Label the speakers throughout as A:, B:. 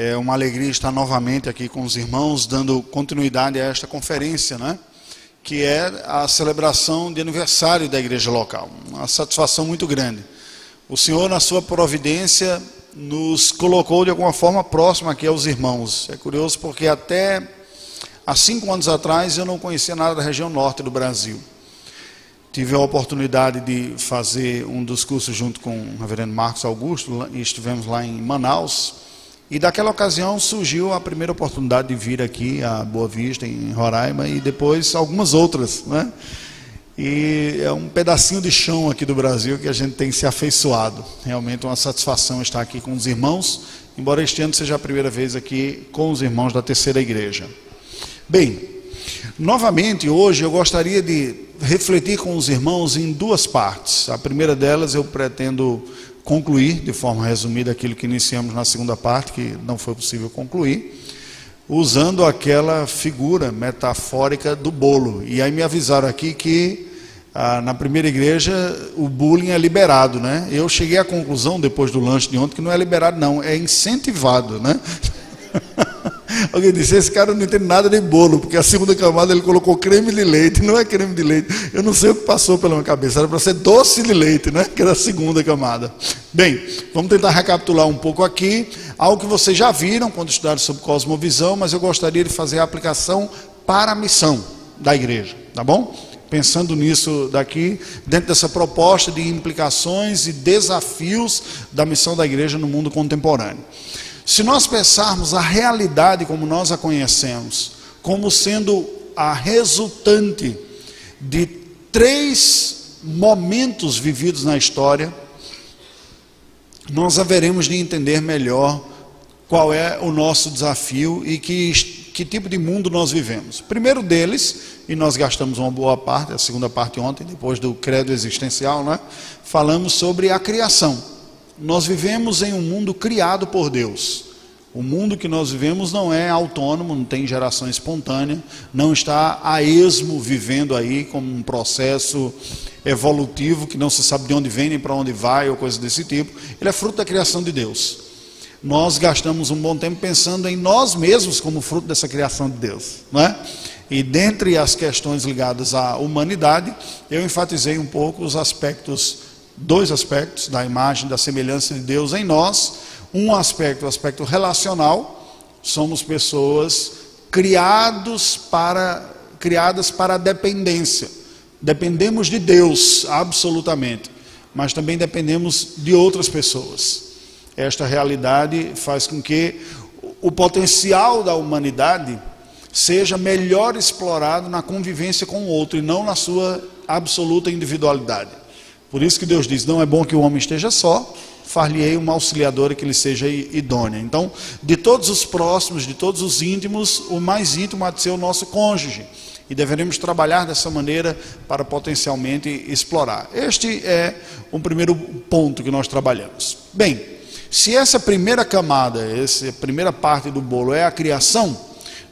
A: É uma alegria estar novamente aqui com os irmãos, dando continuidade a esta conferência, né? Que é a celebração de aniversário da igreja local. Uma satisfação muito grande. O Senhor, na sua providência, nos colocou de alguma forma próximo aqui aos irmãos. É curioso porque até há cinco anos atrás eu não conhecia nada da região norte do Brasil. Tive a oportunidade de fazer um dos cursos junto com o reverendo Marcos Augusto, e estivemos lá em Manaus. E daquela ocasião surgiu a primeira oportunidade de vir aqui a Boa Vista, em Roraima, e depois algumas outras, né? E é um pedacinho de chão aqui do Brasil que a gente tem se afeiçoado. Realmente uma satisfação estar aqui com os irmãos, embora este ano seja a primeira vez aqui com os irmãos da terceira igreja. Bem, novamente hoje eu gostaria de refletir com os irmãos em duas partes. A primeira delas eu pretendo concluir de forma resumida aquilo que iniciamos na segunda parte, que não foi possível concluir, usando aquela figura metafórica do bolo. E aí me avisaram aqui que ah, na primeira igreja o bullying é liberado, né? Eu cheguei à conclusão depois do lanche de ontem que não é liberado, não, é incentivado, né? Alguém disse: Esse cara não entende nada de bolo, porque a segunda camada ele colocou creme de leite, não é creme de leite. Eu não sei o que passou pela minha cabeça, era para ser doce de leite, né? Que era a segunda camada. Bem, vamos tentar recapitular um pouco aqui. Algo que vocês já viram quando estudaram sobre cosmovisão, mas eu gostaria de fazer a aplicação para a missão da igreja, tá bom? Pensando nisso daqui, dentro dessa proposta de implicações e desafios da missão da igreja no mundo contemporâneo. Se nós pensarmos a realidade como nós a conhecemos, como sendo a resultante de três momentos vividos na história, nós haveremos de entender melhor qual é o nosso desafio e que, que tipo de mundo nós vivemos. Primeiro deles, e nós gastamos uma boa parte, a segunda parte ontem, depois do credo existencial, né? falamos sobre a criação. Nós vivemos em um mundo criado por Deus. O mundo que nós vivemos não é autônomo, não tem geração espontânea, não está a esmo vivendo aí como um processo evolutivo que não se sabe de onde vem nem para onde vai ou coisa desse tipo. Ele é fruto da criação de Deus. Nós gastamos um bom tempo pensando em nós mesmos como fruto dessa criação de Deus, não é? E dentre as questões ligadas à humanidade, eu enfatizei um pouco os aspectos dois aspectos da imagem, da semelhança de Deus em nós. Um aspecto, o aspecto relacional, somos pessoas criados para, criadas para a dependência. Dependemos de Deus, absolutamente, mas também dependemos de outras pessoas. Esta realidade faz com que o potencial da humanidade seja melhor explorado na convivência com o outro e não na sua absoluta individualidade. Por isso que Deus diz: não é bom que o homem esteja só, far-lhe-ei uma auxiliadora que lhe seja idônea. Então, de todos os próximos, de todos os íntimos, o mais íntimo há de ser o nosso cônjuge. E deveremos trabalhar dessa maneira para potencialmente explorar. Este é o primeiro ponto que nós trabalhamos. Bem, se essa primeira camada, essa primeira parte do bolo é a criação,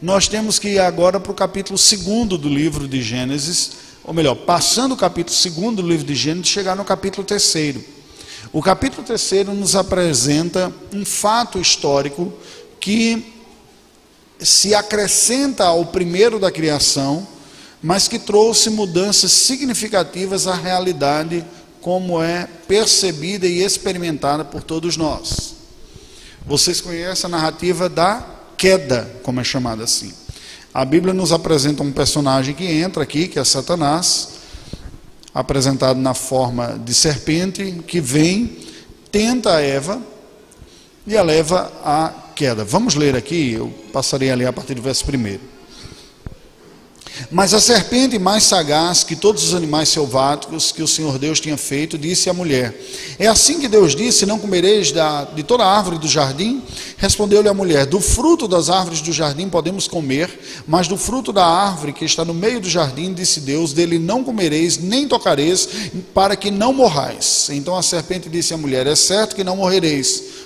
A: nós temos que ir agora para o capítulo 2 do livro de Gênesis ou melhor, passando o capítulo 2 do livro de Gênesis, chegar no capítulo 3. O capítulo 3 nos apresenta um fato histórico que se acrescenta ao primeiro da criação, mas que trouxe mudanças significativas à realidade como é percebida e experimentada por todos nós. Vocês conhecem a narrativa da queda, como é chamada assim. A Bíblia nos apresenta um personagem que entra aqui, que é Satanás, apresentado na forma de serpente, que vem, tenta a Eva e a leva à queda. Vamos ler aqui, eu passarei ali a partir do verso primeiro. Mas a serpente mais sagaz que todos os animais selváticos que o Senhor Deus tinha feito, disse à mulher: É assim que Deus disse: Não comereis da, de toda árvore do jardim? Respondeu-lhe a mulher: Do fruto das árvores do jardim podemos comer, mas do fruto da árvore que está no meio do jardim, disse Deus: Dele não comereis, nem tocareis, para que não morrais. Então a serpente disse à mulher: É certo que não morrereis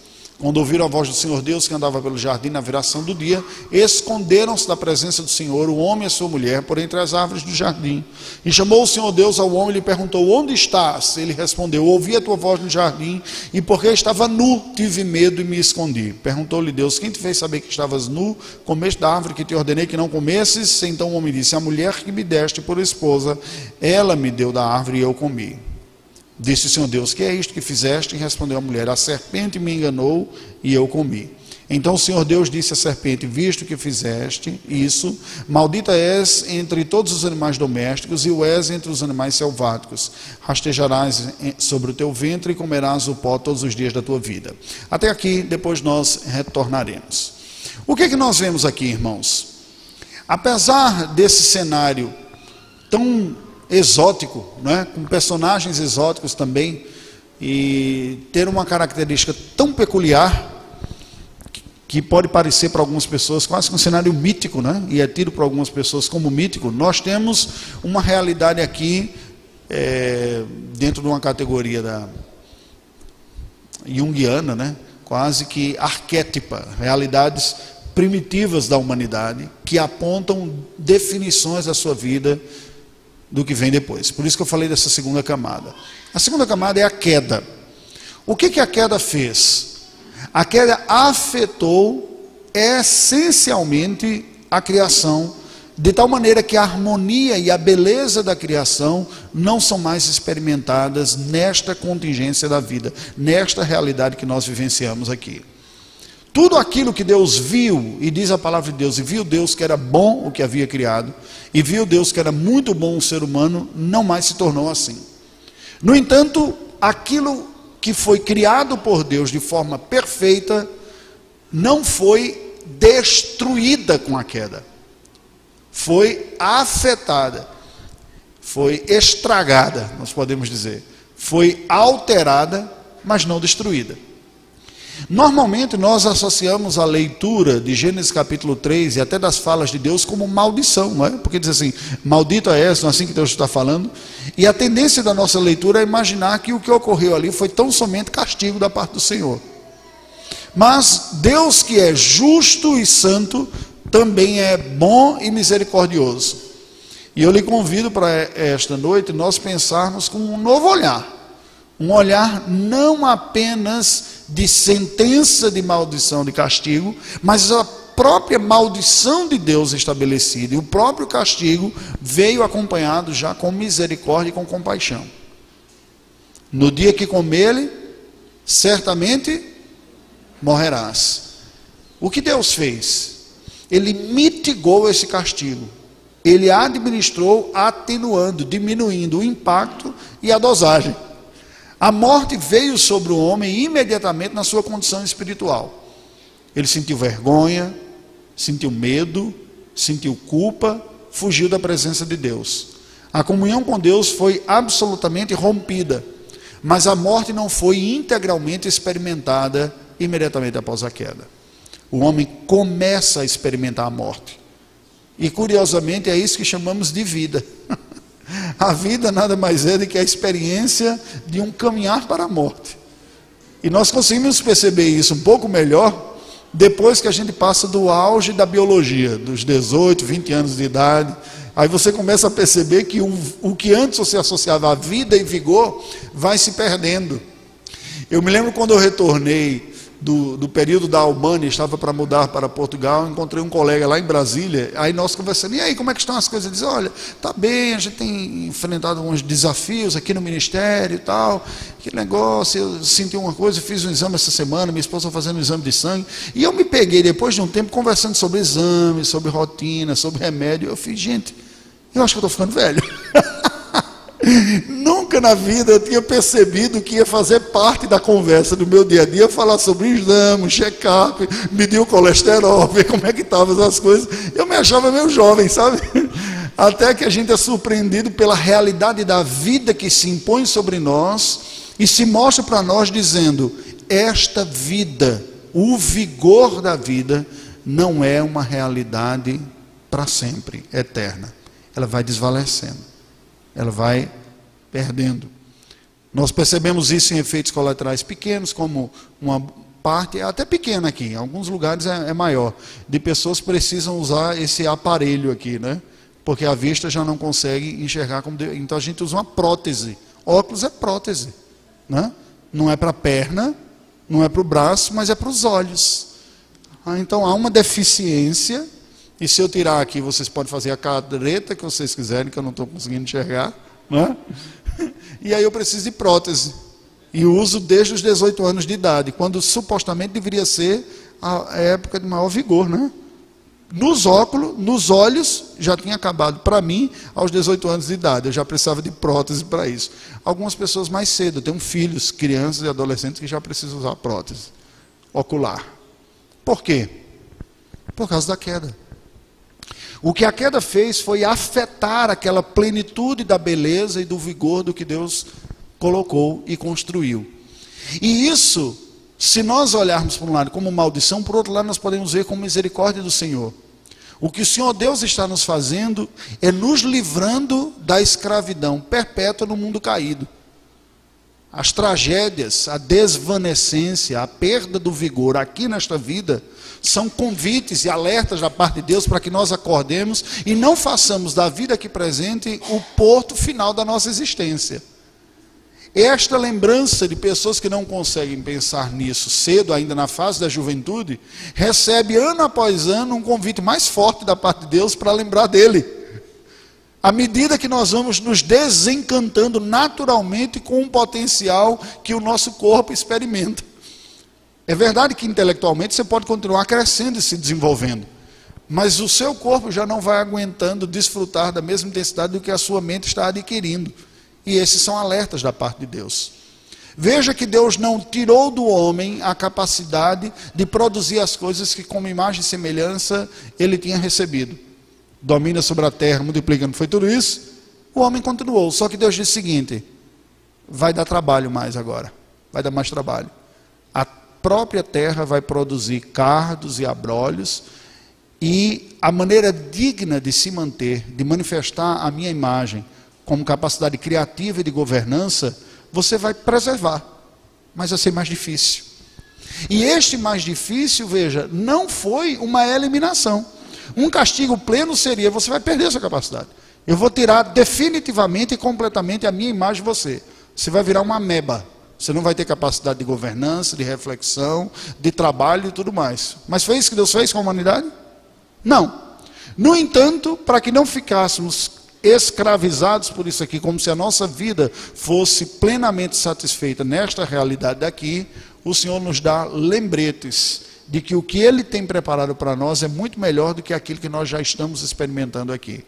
A: Quando ouviram a voz do Senhor Deus que andava pelo jardim na viração do dia, esconderam-se da presença do Senhor, o homem e a sua mulher, por entre as árvores do jardim. E chamou o Senhor Deus ao homem e lhe perguntou: Onde estás? Ele respondeu: Ouvi a tua voz no jardim, e porque estava nu, tive medo e me escondi. Perguntou-lhe Deus: Quem te fez saber que estavas nu? Comeste da árvore que te ordenei que não comesses? Então o homem disse: A mulher que me deste por esposa, ela me deu da árvore e eu comi. Disse o Senhor Deus: Que é isto que fizeste? E respondeu a mulher: A serpente me enganou e eu comi. Então o Senhor Deus disse à serpente: Visto que fizeste isso, maldita és entre todos os animais domésticos e o és entre os animais selváticos. Rastejarás sobre o teu ventre e comerás o pó todos os dias da tua vida. Até aqui, depois nós retornaremos. O que é que nós vemos aqui, irmãos? Apesar desse cenário tão exótico, né? com personagens exóticos também, e ter uma característica tão peculiar que pode parecer para algumas pessoas quase um cenário mítico, né? e é tido por algumas pessoas como mítico, nós temos uma realidade aqui é, dentro de uma categoria da junguiana, né? quase que arquétipa, realidades primitivas da humanidade que apontam definições da sua vida do que vem depois. Por isso que eu falei dessa segunda camada. A segunda camada é a queda. O que, que a queda fez? A queda afetou essencialmente a criação, de tal maneira que a harmonia e a beleza da criação não são mais experimentadas nesta contingência da vida, nesta realidade que nós vivenciamos aqui. Tudo aquilo que Deus viu, e diz a palavra de Deus, e viu Deus que era bom o que havia criado, e viu Deus que era muito bom o ser humano, não mais se tornou assim. No entanto, aquilo que foi criado por Deus de forma perfeita, não foi destruída com a queda, foi afetada, foi estragada, nós podemos dizer, foi alterada, mas não destruída. Normalmente nós associamos a leitura de Gênesis capítulo 3 e até das falas de Deus como maldição, não é? Porque diz assim, maldito é não é assim que Deus está falando. E a tendência da nossa leitura é imaginar que o que ocorreu ali foi tão somente castigo da parte do Senhor. Mas Deus que é justo e santo, também é bom e misericordioso. E eu lhe convido para esta noite nós pensarmos com um novo olhar. Um olhar não apenas de sentença de maldição, de castigo, mas a própria maldição de Deus estabelecida, e o próprio castigo veio acompanhado já com misericórdia e com compaixão. No dia que comer, certamente morrerás. O que Deus fez? Ele mitigou esse castigo. Ele administrou atenuando, diminuindo o impacto e a dosagem. A morte veio sobre o homem imediatamente na sua condição espiritual. Ele sentiu vergonha, sentiu medo, sentiu culpa, fugiu da presença de Deus. A comunhão com Deus foi absolutamente rompida, mas a morte não foi integralmente experimentada imediatamente após a queda. O homem começa a experimentar a morte. E curiosamente é isso que chamamos de vida. A vida nada mais é do que a experiência de um caminhar para a morte. E nós conseguimos perceber isso um pouco melhor depois que a gente passa do auge da biologia, dos 18, 20 anos de idade. Aí você começa a perceber que o, o que antes você associava a vida e vigor vai se perdendo. Eu me lembro quando eu retornei do, do período da Albânia, estava para mudar para Portugal, encontrei um colega lá em Brasília, aí nós conversando, e aí, como é que estão as coisas? Ele disse, olha, tá bem, a gente tem enfrentado alguns desafios aqui no ministério e tal, que negócio, eu senti uma coisa, fiz um exame essa semana, minha esposa fazendo um exame de sangue, e eu me peguei, depois de um tempo, conversando sobre exames, sobre rotina, sobre remédio, eu fiz, gente, eu acho que eu estou ficando velho. Nunca na vida eu tinha percebido que ia fazer parte da conversa do meu dia a dia falar sobre exame, check-up, medir o colesterol, ver como é que estavam as coisas. Eu me achava meio jovem, sabe? Até que a gente é surpreendido pela realidade da vida que se impõe sobre nós e se mostra para nós dizendo: esta vida, o vigor da vida, não é uma realidade para sempre, eterna. Ela vai desvalecendo, ela vai perdendo. Nós percebemos isso em efeitos colaterais pequenos, como uma parte, até pequena aqui, em alguns lugares é, é maior, de pessoas que precisam usar esse aparelho aqui, né? Porque a vista já não consegue enxergar como. Deve. Então a gente usa uma prótese. Óculos é prótese. Né? Não é para a perna, não é para o braço, mas é para os olhos. Ah, então há uma deficiência. E se eu tirar aqui, vocês podem fazer a cadreta que vocês quiserem, que eu não estou conseguindo enxergar. Né? E aí eu preciso de prótese. E uso desde os 18 anos de idade, quando supostamente deveria ser a época de maior vigor, né? Nos óculos, nos olhos, já tinha acabado para mim aos 18 anos de idade. Eu já precisava de prótese para isso. Algumas pessoas mais cedo, eu tenho filhos, crianças e adolescentes que já precisam usar prótese ocular. Por quê? Por causa da queda. O que a queda fez foi afetar aquela plenitude da beleza e do vigor do que Deus colocou e construiu. E isso se nós olharmos por um lado como maldição, por outro lado nós podemos ver como misericórdia do Senhor. O que o Senhor Deus está nos fazendo é nos livrando da escravidão perpétua no mundo caído. As tragédias, a desvanecência, a perda do vigor aqui nesta vida são convites e alertas da parte de Deus para que nós acordemos e não façamos da vida aqui presente o porto final da nossa existência. Esta lembrança de pessoas que não conseguem pensar nisso cedo, ainda na fase da juventude, recebe ano após ano um convite mais forte da parte de Deus para lembrar dele. À medida que nós vamos nos desencantando naturalmente com um potencial que o nosso corpo experimenta. É verdade que intelectualmente você pode continuar crescendo e se desenvolvendo, mas o seu corpo já não vai aguentando desfrutar da mesma intensidade do que a sua mente está adquirindo. E esses são alertas da parte de Deus. Veja que Deus não tirou do homem a capacidade de produzir as coisas que, como imagem e semelhança, ele tinha recebido. Domina sobre a terra, multiplica, não foi tudo isso? O homem continuou, só que Deus disse o seguinte: vai dar trabalho mais agora, vai dar mais trabalho. Própria terra vai produzir cardos e abrolhos, e a maneira digna de se manter, de manifestar a minha imagem, como capacidade criativa e de governança, você vai preservar, mas vai ser mais difícil. E este mais difícil, veja, não foi uma eliminação. Um castigo pleno seria: você vai perder essa capacidade. Eu vou tirar definitivamente e completamente a minha imagem de você. Você vai virar uma ameba. Você não vai ter capacidade de governança, de reflexão, de trabalho e tudo mais. Mas foi isso que Deus fez com a humanidade? Não. No entanto, para que não ficássemos escravizados por isso aqui, como se a nossa vida fosse plenamente satisfeita nesta realidade daqui, o Senhor nos dá lembretes de que o que Ele tem preparado para nós é muito melhor do que aquilo que nós já estamos experimentando aqui.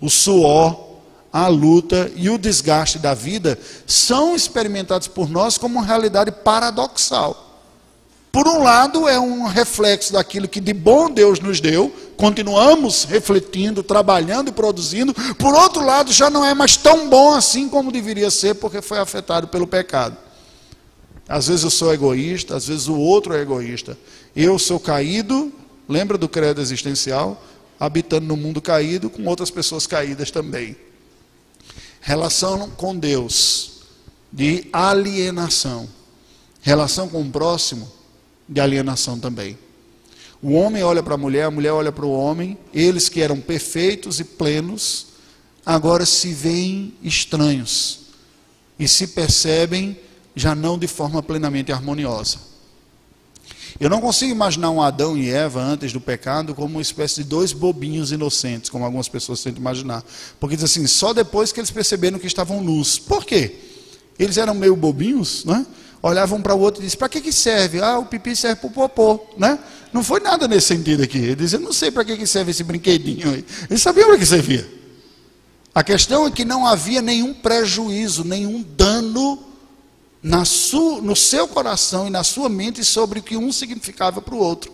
A: O suor, a luta e o desgaste da vida são experimentados por nós como uma realidade paradoxal. Por um lado, é um reflexo daquilo que de bom Deus nos deu, continuamos refletindo, trabalhando e produzindo. Por outro lado, já não é mais tão bom assim como deveria ser, porque foi afetado pelo pecado. Às vezes eu sou egoísta, às vezes o outro é egoísta. Eu sou caído, lembra do credo existencial? Habitando no mundo caído com outras pessoas caídas também. Relação com Deus, de alienação. Relação com o próximo, de alienação também. O homem olha para a mulher, a mulher olha para o homem, eles que eram perfeitos e plenos, agora se veem estranhos e se percebem já não de forma plenamente harmoniosa. Eu não consigo imaginar um Adão e Eva antes do pecado como uma espécie de dois bobinhos inocentes, como algumas pessoas tentam imaginar. Porque diz assim, só depois que eles perceberam que estavam nus. Por quê? Eles eram meio bobinhos, né? olhavam para o outro e diziam, para que, que serve? Ah, o pipi serve para o popô, né? Não foi nada nesse sentido aqui. Ele dizia, não sei para que, que serve esse brinquedinho aí. Ele sabia para que servia. A questão é que não havia nenhum prejuízo, nenhum dano na no seu coração e na sua mente sobre o que um significava para o outro.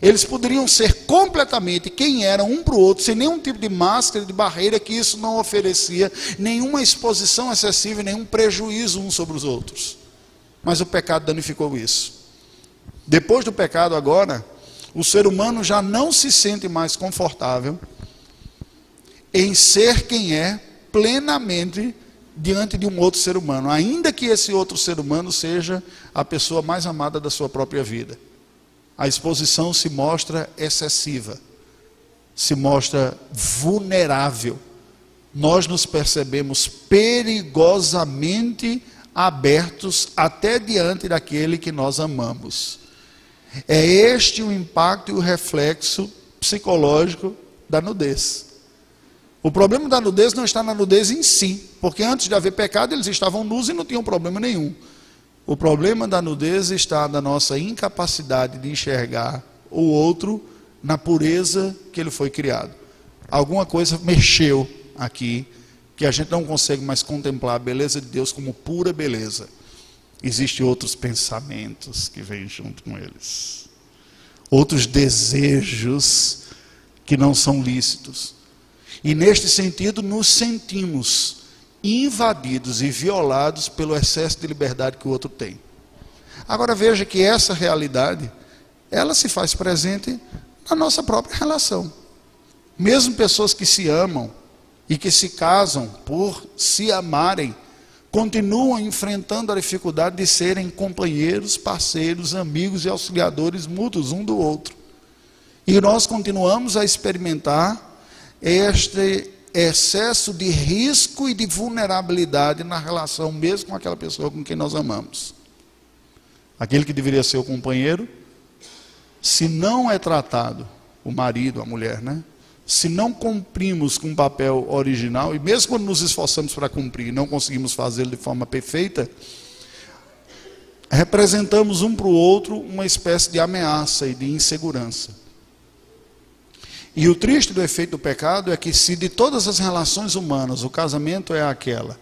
A: Eles poderiam ser completamente quem eram um para o outro, sem nenhum tipo de máscara, de barreira, que isso não oferecia nenhuma exposição excessiva, nenhum prejuízo uns sobre os outros. Mas o pecado danificou isso. Depois do pecado, agora, o ser humano já não se sente mais confortável em ser quem é plenamente diante de um outro ser humano, ainda que esse outro ser humano seja a pessoa mais amada da sua própria vida. A exposição se mostra excessiva, se mostra vulnerável. Nós nos percebemos perigosamente abertos até diante daquele que nós amamos. É este o impacto e o reflexo psicológico da nudez. O problema da nudez não está na nudez em si, porque antes de haver pecado eles estavam nus e não tinham problema nenhum. O problema da nudez está na nossa incapacidade de enxergar o outro na pureza que ele foi criado. Alguma coisa mexeu aqui que a gente não consegue mais contemplar a beleza de Deus como pura beleza. Existem outros pensamentos que vêm junto com eles, outros desejos que não são lícitos. E neste sentido, nos sentimos invadidos e violados pelo excesso de liberdade que o outro tem. Agora veja que essa realidade, ela se faz presente na nossa própria relação. Mesmo pessoas que se amam e que se casam por se amarem, continuam enfrentando a dificuldade de serem companheiros, parceiros, amigos e auxiliadores mútuos um do outro. E nós continuamos a experimentar este excesso de risco e de vulnerabilidade na relação mesmo com aquela pessoa com quem nós amamos. Aquele que deveria ser o companheiro, se não é tratado, o marido, a mulher, né? Se não cumprimos com o papel original, e mesmo quando nos esforçamos para cumprir não conseguimos fazê-lo de forma perfeita, representamos um para o outro uma espécie de ameaça e de insegurança. E o triste do efeito do pecado é que, se de todas as relações humanas o casamento é aquela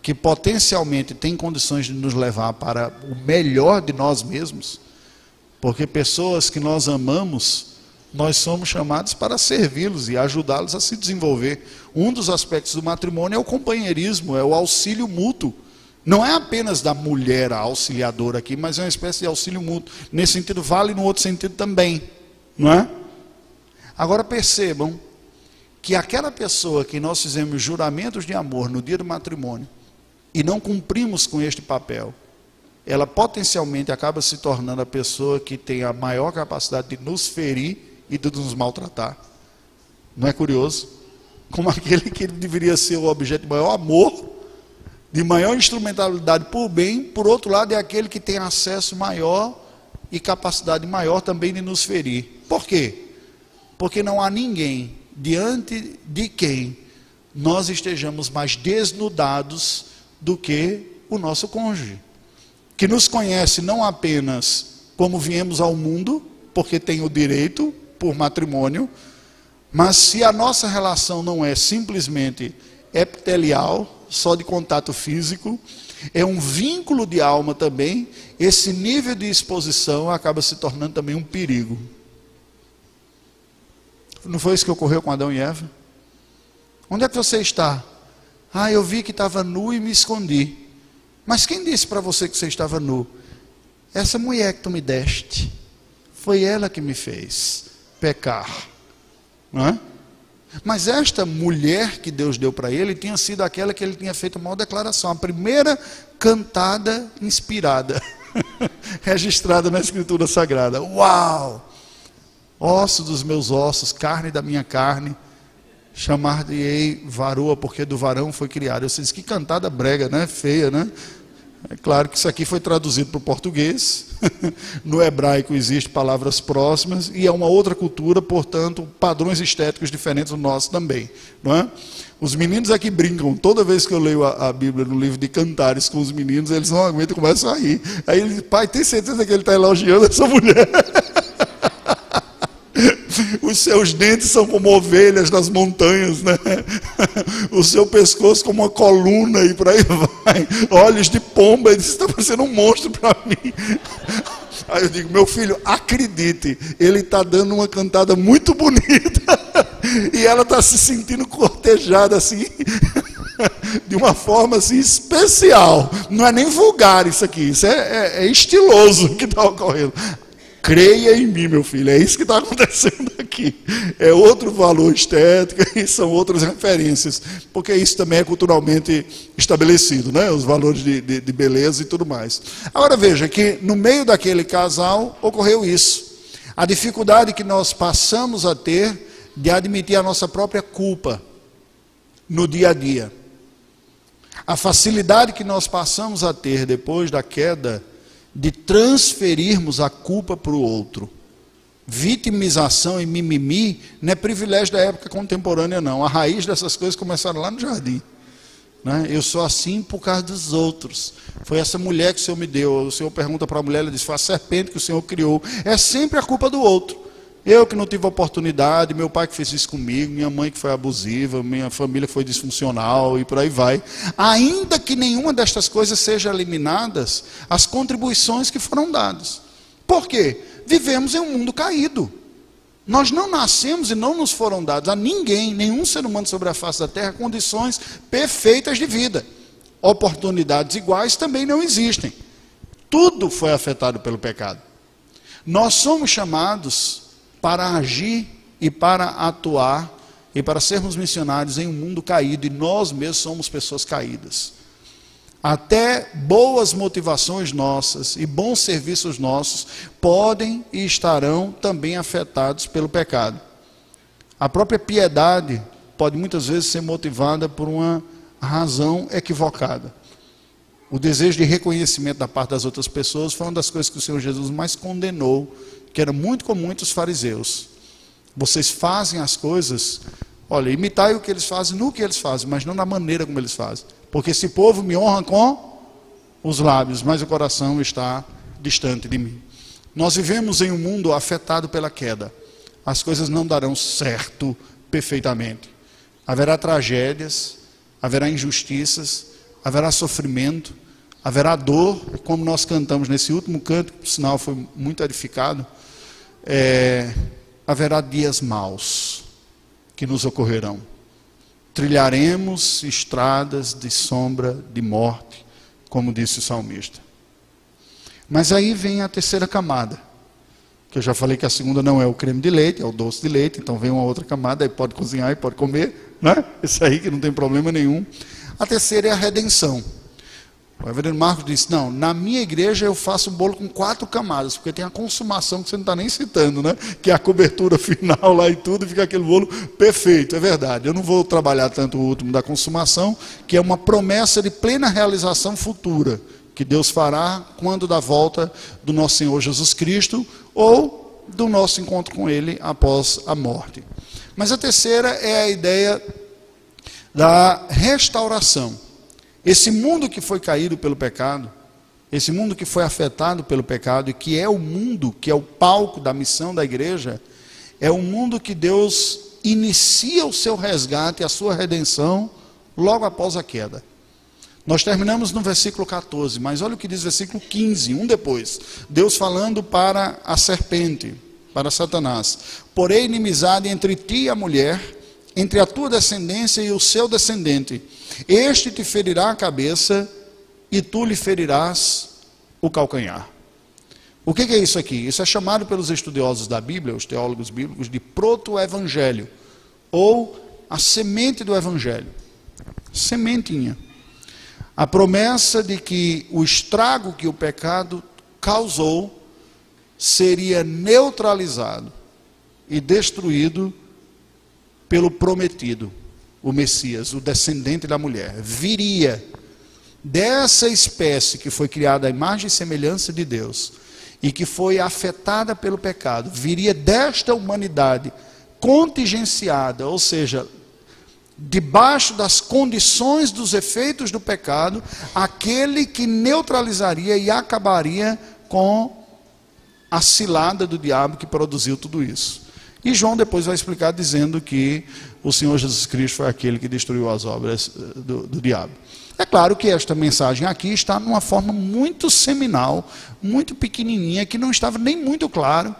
A: que potencialmente tem condições de nos levar para o melhor de nós mesmos, porque pessoas que nós amamos, nós somos chamados para servi-los e ajudá-los a se desenvolver. Um dos aspectos do matrimônio é o companheirismo, é o auxílio mútuo. Não é apenas da mulher a auxiliadora aqui, mas é uma espécie de auxílio mútuo. Nesse sentido, vale no outro sentido também, não é? Agora percebam que aquela pessoa que nós fizemos juramentos de amor no dia do matrimônio e não cumprimos com este papel, ela potencialmente acaba se tornando a pessoa que tem a maior capacidade de nos ferir e de nos maltratar. Não é curioso? Como aquele que deveria ser o objeto de maior amor, de maior instrumentalidade por bem, por outro lado, é aquele que tem acesso maior e capacidade maior também de nos ferir. Por quê? Porque não há ninguém diante de quem nós estejamos mais desnudados do que o nosso cônjuge, que nos conhece não apenas como viemos ao mundo, porque tem o direito por matrimônio, mas se a nossa relação não é simplesmente epitelial, só de contato físico, é um vínculo de alma também, esse nível de exposição acaba se tornando também um perigo. Não foi isso que ocorreu com Adão e Eva? Onde é que você está? Ah, eu vi que estava nu e me escondi. Mas quem disse para você que você estava nu? Essa mulher que tu me deste. Foi ela que me fez pecar. Não é? Mas esta mulher que Deus deu para ele tinha sido aquela que ele tinha feito a maior declaração, a primeira cantada inspirada, registrada na Escritura Sagrada. Uau! Osso dos meus ossos, carne da minha carne, chamar-te-ei varoa, porque do varão foi criado. Eu disse, que cantada brega, né? Feia, né? É claro que isso aqui foi traduzido para o português. no hebraico existem palavras próximas e é uma outra cultura, portanto, padrões estéticos diferentes do nosso também, não é? Os meninos aqui brincam. Toda vez que eu leio a, a Bíblia no livro de cantares com os meninos, eles não aguentam e começam a rir. Aí ele, pai, tem certeza que ele está elogiando essa mulher? Os seus dentes são como ovelhas nas montanhas, né? O seu pescoço como uma coluna e por aí vai. Olhos de pomba, ele está parecendo um monstro para mim. Aí eu digo, meu filho, acredite, ele está dando uma cantada muito bonita. e ela está se sentindo cortejada assim. de uma forma assim especial. Não é nem vulgar isso aqui, isso é, é, é estiloso que está ocorrendo. Creia em mim, meu filho, é isso que está acontecendo aqui. É outro valor estético e são outras referências, porque isso também é culturalmente estabelecido, né? os valores de, de, de beleza e tudo mais. Agora veja que no meio daquele casal ocorreu isso. A dificuldade que nós passamos a ter de admitir a nossa própria culpa no dia a dia. A facilidade que nós passamos a ter depois da queda de transferirmos a culpa para o outro. Vitimização e mimimi não é privilégio da época contemporânea, não. A raiz dessas coisas começaram lá no jardim. Né? Eu sou assim por causa dos outros. Foi essa mulher que o Senhor me deu. O Senhor pergunta para a mulher, ela diz: Foi a serpente que o Senhor criou. É sempre a culpa do outro. Eu que não tive oportunidade, meu pai que fez isso comigo, minha mãe que foi abusiva, minha família foi disfuncional e por aí vai. Ainda que nenhuma destas coisas seja eliminadas, as contribuições que foram dadas. Por quê? Vivemos em um mundo caído. Nós não nascemos e não nos foram dados a ninguém, nenhum ser humano sobre a face da terra, condições perfeitas de vida. Oportunidades iguais também não existem. Tudo foi afetado pelo pecado. Nós somos chamados para agir e para atuar e para sermos missionários em um mundo caído e nós mesmos somos pessoas caídas. Até boas motivações nossas e bons serviços nossos podem e estarão também afetados pelo pecado. A própria piedade pode muitas vezes ser motivada por uma razão equivocada. O desejo de reconhecimento da parte das outras pessoas foi uma das coisas que o Senhor Jesus mais condenou que era muito comum entre os fariseus. Vocês fazem as coisas, olha, imitai o que eles fazem no que eles fazem, mas não na maneira como eles fazem. Porque esse povo me honra com os lábios, mas o coração está distante de mim. Nós vivemos em um mundo afetado pela queda. As coisas não darão certo perfeitamente. Haverá tragédias, haverá injustiças, haverá sofrimento, haverá dor, como nós cantamos nesse último canto, que por sinal foi muito edificado é, haverá dias maus que nos ocorrerão. Trilharemos estradas de sombra de morte, como disse o salmista. Mas aí vem a terceira camada, que eu já falei que a segunda não é o creme de leite, é o doce de leite, então vem uma outra camada, aí pode cozinhar e pode comer, né? Isso aí que não tem problema nenhum. A terceira é a redenção. O reverendo Marcos disse: Não, na minha igreja eu faço um bolo com quatro camadas, porque tem a consumação que você não está nem citando, né? Que é a cobertura final lá e tudo, e fica aquele bolo perfeito. É verdade. Eu não vou trabalhar tanto o último da consumação, que é uma promessa de plena realização futura, que Deus fará quando da volta do nosso Senhor Jesus Cristo ou do nosso encontro com Ele após a morte. Mas a terceira é a ideia da restauração. Esse mundo que foi caído pelo pecado, esse mundo que foi afetado pelo pecado e que é o mundo que é o palco da missão da igreja, é o mundo que Deus inicia o seu resgate, a sua redenção, logo após a queda. Nós terminamos no versículo 14, mas olha o que diz o versículo 15, um depois. Deus falando para a serpente, para Satanás: Porém, inimizade entre ti e a mulher, entre a tua descendência e o seu descendente este te ferirá a cabeça e tu lhe ferirás o calcanhar. O que é isso aqui? Isso é chamado pelos estudiosos da Bíblia, os teólogos bíblicos, de proto-evangelho, ou a semente do evangelho. Sementinha. A promessa de que o estrago que o pecado causou seria neutralizado e destruído pelo prometido o Messias, o descendente da mulher, viria dessa espécie que foi criada à imagem e semelhança de Deus e que foi afetada pelo pecado, viria desta humanidade contingenciada, ou seja, debaixo das condições dos efeitos do pecado, aquele que neutralizaria e acabaria com a cilada do diabo que produziu tudo isso. E João depois vai explicar dizendo que o Senhor Jesus Cristo foi aquele que destruiu as obras eh, do, do diabo. É claro que esta mensagem aqui está numa forma muito seminal, muito pequenininha, que não estava nem muito claro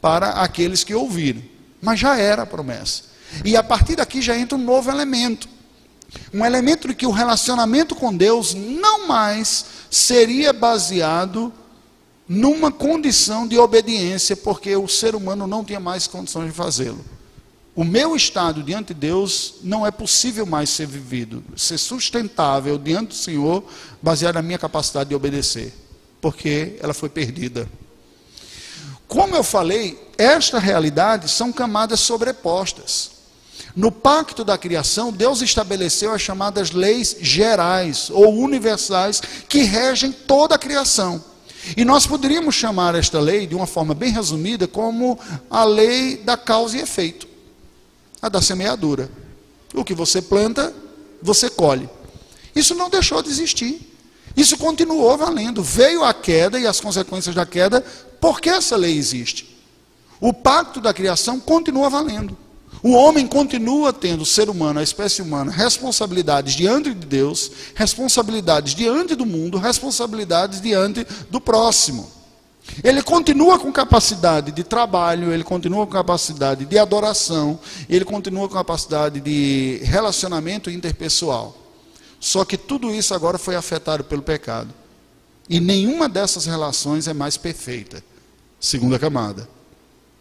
A: para aqueles que ouviram. Mas já era a promessa. E a partir daqui já entra um novo elemento. Um elemento de que o relacionamento com Deus não mais seria baseado numa condição de obediência, porque o ser humano não tinha mais condições de fazê-lo. O meu estado diante de Deus não é possível mais ser vivido, ser sustentável diante do Senhor, baseado na minha capacidade de obedecer, porque ela foi perdida. Como eu falei, esta realidade são camadas sobrepostas. No pacto da criação, Deus estabeleceu as chamadas leis gerais ou universais que regem toda a criação. E nós poderíamos chamar esta lei, de uma forma bem resumida, como a lei da causa e efeito a da semeadura. O que você planta, você colhe. Isso não deixou de existir. Isso continuou valendo. Veio a queda e as consequências da queda, porque essa lei existe. O pacto da criação continua valendo. O homem continua tendo, o ser humano, a espécie humana, responsabilidades diante de Deus, responsabilidades diante do mundo, responsabilidades diante do próximo. Ele continua com capacidade de trabalho, ele continua com capacidade de adoração, ele continua com capacidade de relacionamento interpessoal. Só que tudo isso agora foi afetado pelo pecado. E nenhuma dessas relações é mais perfeita. Segunda camada.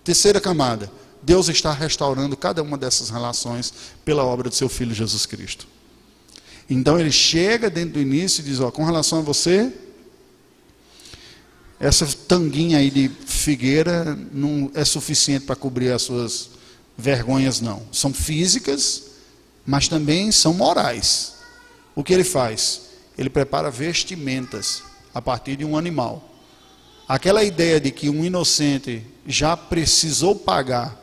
A: Terceira camada. Deus está restaurando cada uma dessas relações pela obra do seu Filho Jesus Cristo. Então ele chega dentro do início e diz: Ó, com relação a você, essa tanguinha aí de figueira não é suficiente para cobrir as suas vergonhas, não. São físicas, mas também são morais. O que ele faz? Ele prepara vestimentas a partir de um animal. Aquela ideia de que um inocente já precisou pagar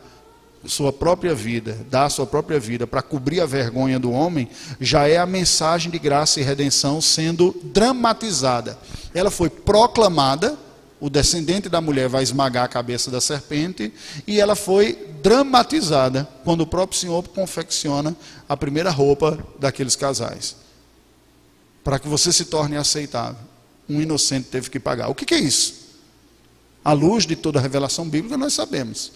A: sua própria vida, dar sua própria vida para cobrir a vergonha do homem, já é a mensagem de graça e redenção sendo dramatizada. Ela foi proclamada o descendente da mulher vai esmagar a cabeça da serpente, e ela foi dramatizada quando o próprio Senhor confecciona a primeira roupa daqueles casais. Para que você se torne aceitável. Um inocente teve que pagar. O que, que é isso? À luz de toda a revelação bíblica, nós sabemos.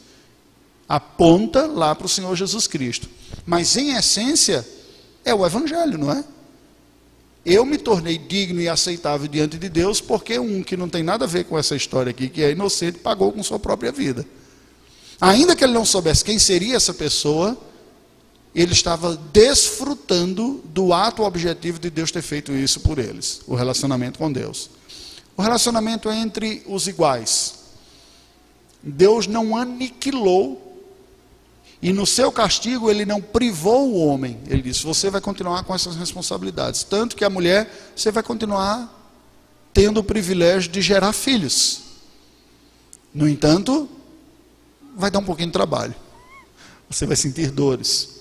A: Aponta lá para o Senhor Jesus Cristo. Mas, em essência, é o Evangelho, não é? eu me tornei digno e aceitável diante de Deus porque um que não tem nada a ver com essa história aqui, que é inocente, pagou com sua própria vida. Ainda que ele não soubesse quem seria essa pessoa, ele estava desfrutando do ato objetivo de Deus ter feito isso por eles, o relacionamento com Deus. O relacionamento é entre os iguais. Deus não aniquilou e no seu castigo, ele não privou o homem. Ele disse: Você vai continuar com essas responsabilidades. Tanto que a mulher, você vai continuar tendo o privilégio de gerar filhos. No entanto, vai dar um pouquinho de trabalho. Você vai sentir dores.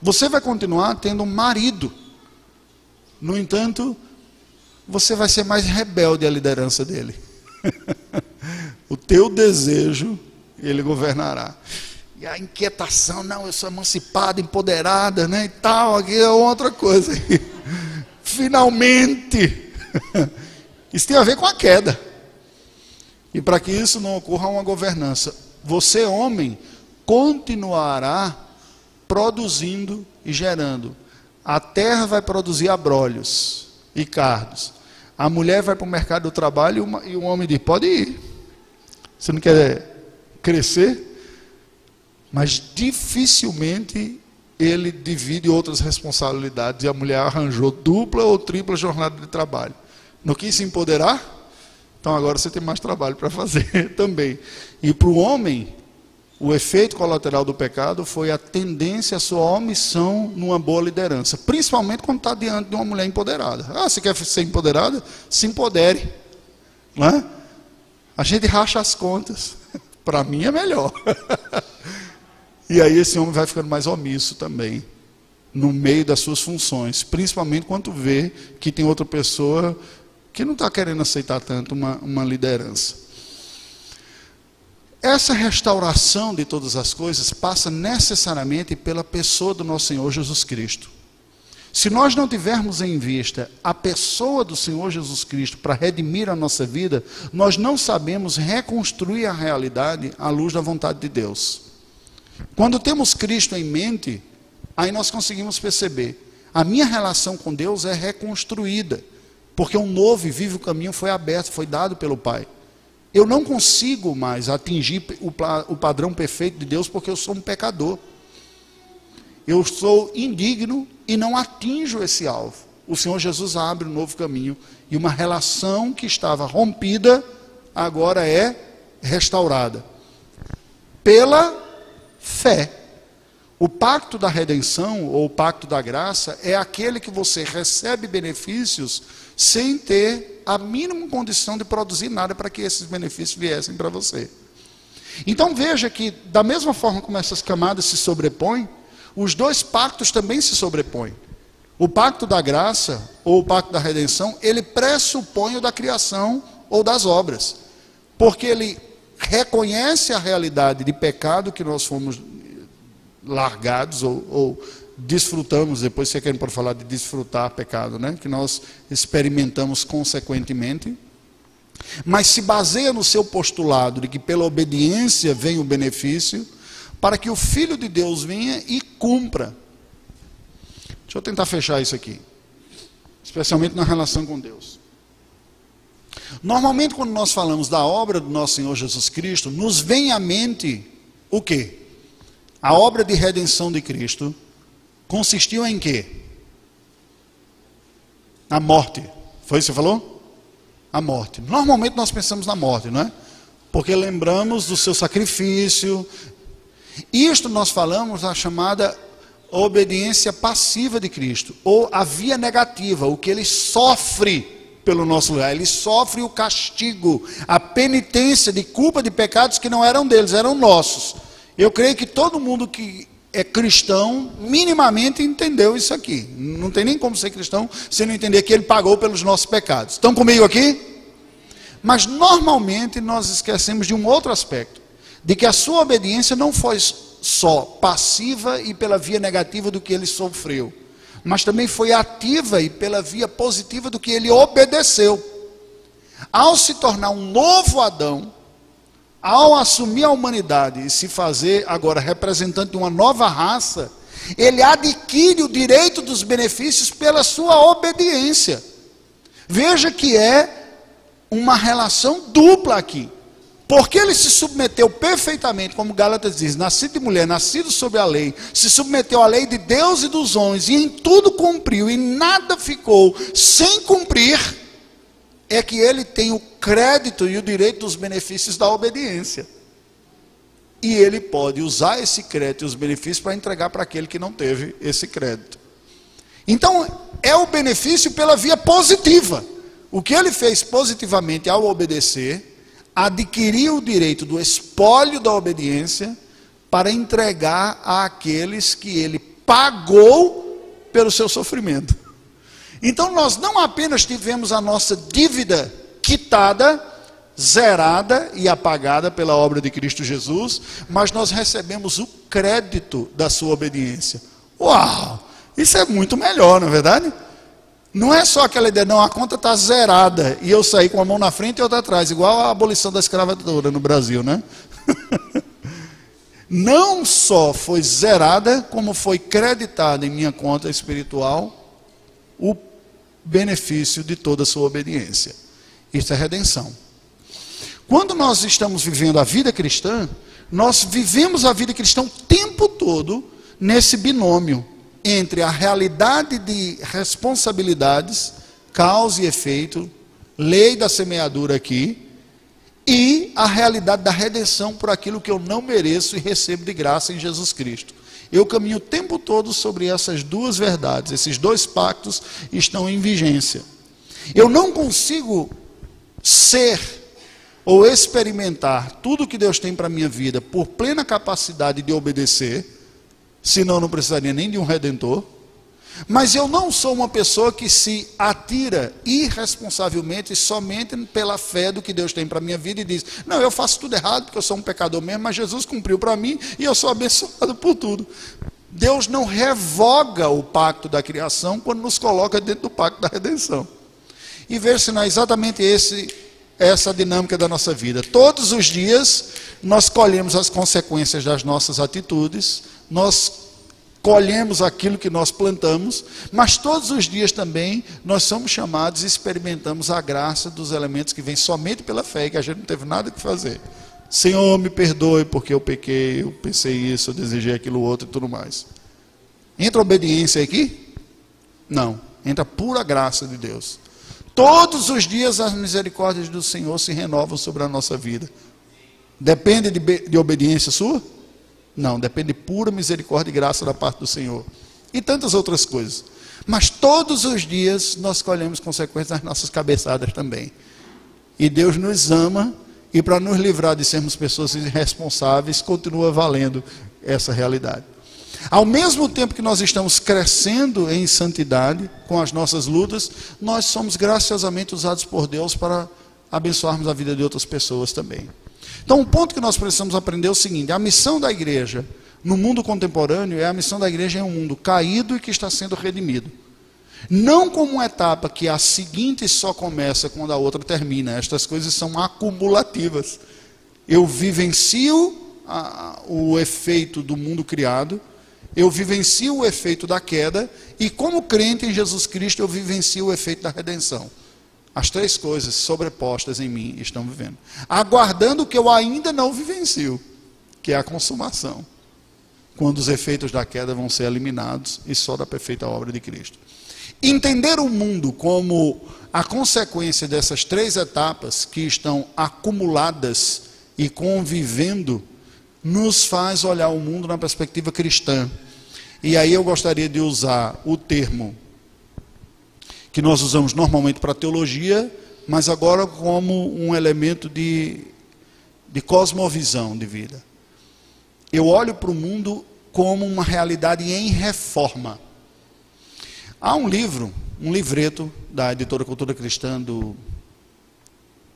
A: Você vai continuar tendo um marido. No entanto, você vai ser mais rebelde à liderança dele. o teu desejo, ele governará. E a inquietação, não, eu sou emancipada, empoderada, né? E tal, aqui é outra coisa. Finalmente. Isso tem a ver com a queda. E para que isso não ocorra uma governança, você, homem, continuará produzindo e gerando. A terra vai produzir abrolhos e cardos. A mulher vai para o mercado do trabalho e o homem diz: pode ir. Você não quer crescer? Mas dificilmente ele divide outras responsabilidades e a mulher arranjou dupla ou tripla jornada de trabalho. Não quis se empoderar? Então agora você tem mais trabalho para fazer também. E para o homem, o efeito colateral do pecado foi a tendência à sua omissão numa boa liderança, principalmente quando está diante de uma mulher empoderada. Ah, você quer ser empoderada? Se empodere. Não é? A gente racha as contas. para mim é melhor. E aí esse homem vai ficando mais omisso também, no meio das suas funções, principalmente quando vê que tem outra pessoa que não está querendo aceitar tanto uma, uma liderança. essa restauração de todas as coisas passa necessariamente pela pessoa do nosso Senhor Jesus Cristo. Se nós não tivermos em vista a pessoa do Senhor Jesus Cristo para redimir a nossa vida, nós não sabemos reconstruir a realidade à luz da vontade de Deus. Quando temos Cristo em mente, aí nós conseguimos perceber: a minha relação com Deus é reconstruída, porque um novo e vivo caminho foi aberto, foi dado pelo Pai. Eu não consigo mais atingir o, padrão perfeito de Deus porque eu sou um pecador. Eu sou indigno e não atinjo esse alvo. O Senhor Jesus abre um novo caminho e uma relação que estava rompida agora é restaurada pela fé. O pacto da redenção ou o pacto da graça é aquele que você recebe benefícios sem ter a mínima condição de produzir nada para que esses benefícios viessem para você. Então veja que, da mesma forma como essas camadas se sobrepõem, os dois pactos também se sobrepõem. O pacto da graça, ou o pacto da redenção, ele pressupõe o da criação ou das obras, porque ele reconhece a realidade de pecado que nós fomos largados ou, ou desfrutamos, depois você quer para falar de desfrutar pecado, né? que nós experimentamos consequentemente, mas se baseia no seu postulado de que pela obediência vem o benefício, para que o Filho de Deus venha e cumpra. Deixa eu tentar fechar isso aqui, especialmente na relação com Deus. Normalmente, quando nós falamos da obra do nosso Senhor Jesus Cristo, nos vem à mente o quê? A obra de redenção de Cristo consistiu em quê? Na morte. Foi isso que você falou? A morte. Normalmente nós pensamos na morte, não é? Porque lembramos do seu sacrifício. Isto nós falamos a chamada obediência passiva de Cristo, ou a via negativa, o que ele sofre pelo nosso lugar. Ele sofre o castigo, a penitência de culpa de pecados que não eram deles, eram nossos. Eu creio que todo mundo que é cristão, minimamente entendeu isso aqui. Não tem nem como ser cristão se não entender que ele pagou pelos nossos pecados. Estão comigo aqui? Mas normalmente nós esquecemos de um outro aspecto, de que a sua obediência não foi só passiva e pela via negativa do que ele sofreu, mas também foi ativa e pela via positiva do que ele obedeceu. Ao se tornar um novo Adão, ao assumir a humanidade e se fazer agora representante de uma nova raça, ele adquire o direito dos benefícios pela sua obediência. Veja que é uma relação dupla aqui. Porque ele se submeteu perfeitamente, como Gálatas diz, nascido de mulher, nascido sob a lei, se submeteu à lei de Deus e dos homens, e em tudo cumpriu, e nada ficou sem cumprir, é que ele tem o crédito e o direito dos benefícios da obediência. E ele pode usar esse crédito e os benefícios para entregar para aquele que não teve esse crédito. Então, é o benefício pela via positiva. O que ele fez positivamente ao obedecer, adquiriu o direito do espólio da obediência para entregar àqueles que ele pagou pelo seu sofrimento. Então nós não apenas tivemos a nossa dívida quitada, zerada e apagada pela obra de Cristo Jesus, mas nós recebemos o crédito da sua obediência. Uau! Isso é muito melhor, não é verdade? Não é só aquela ideia, não, a conta está zerada e eu saí com a mão na frente e outra atrás, igual a abolição da escravatura no Brasil, né? não só foi zerada, como foi creditada em minha conta espiritual o benefício de toda a sua obediência. Isso é redenção. Quando nós estamos vivendo a vida cristã, nós vivemos a vida cristã o tempo todo nesse binômio entre a realidade de responsabilidades, causa e efeito, lei da semeadura aqui, e a realidade da redenção por aquilo que eu não mereço e recebo de graça em Jesus Cristo. Eu caminho o tempo todo sobre essas duas verdades, esses dois pactos estão em vigência. Eu não consigo ser ou experimentar tudo que Deus tem para a minha vida por plena capacidade de obedecer, senão não precisaria nem de um redentor. Mas eu não sou uma pessoa que se atira irresponsavelmente somente pela fé do que Deus tem para a minha vida e diz: Não, eu faço tudo errado porque eu sou um pecador mesmo, mas Jesus cumpriu para mim e eu sou abençoado por tudo. Deus não revoga o pacto da criação quando nos coloca dentro do pacto da redenção. E ver se não é exatamente esse, essa dinâmica da nossa vida. Todos os dias nós colhemos as consequências das nossas atitudes, nós colhemos aquilo que nós plantamos, mas todos os dias também nós somos chamados e experimentamos a graça dos elementos que vêm somente pela fé, que a gente não teve nada que fazer. Senhor, me perdoe porque eu pequei, eu pensei isso, eu desejei aquilo outro e tudo mais. Entra obediência aqui? Não, entra pura graça de Deus. Todos os dias as misericórdias do Senhor se renovam sobre a nossa vida. Depende de, de obediência sua? Não, depende de pura misericórdia e graça da parte do Senhor. E tantas outras coisas. Mas todos os dias nós colhemos consequências das nossas cabeçadas também. E Deus nos ama, e para nos livrar de sermos pessoas irresponsáveis, continua valendo essa realidade. Ao mesmo tempo que nós estamos crescendo em santidade com as nossas lutas, nós somos graciosamente usados por Deus para abençoarmos a vida de outras pessoas também. Então, um ponto que nós precisamos aprender é o seguinte: a missão da igreja no mundo contemporâneo é a missão da igreja em um mundo caído e que está sendo redimido. Não como uma etapa que a seguinte só começa quando a outra termina. Estas coisas são acumulativas. Eu vivencio a, o efeito do mundo criado, eu vivencio o efeito da queda, e como crente em Jesus Cristo, eu vivencio o efeito da redenção. As três coisas sobrepostas em mim estão vivendo. Aguardando o que eu ainda não vivencio, que é a consumação. Quando os efeitos da queda vão ser eliminados e só da perfeita obra de Cristo. Entender o mundo como a consequência dessas três etapas que estão acumuladas e convivendo, nos faz olhar o mundo na perspectiva cristã. E aí eu gostaria de usar o termo que nós usamos normalmente para teologia, mas agora como um elemento de, de cosmovisão de vida. Eu olho para o mundo como uma realidade em reforma. Há um livro, um livreto da editora Cultura Cristã do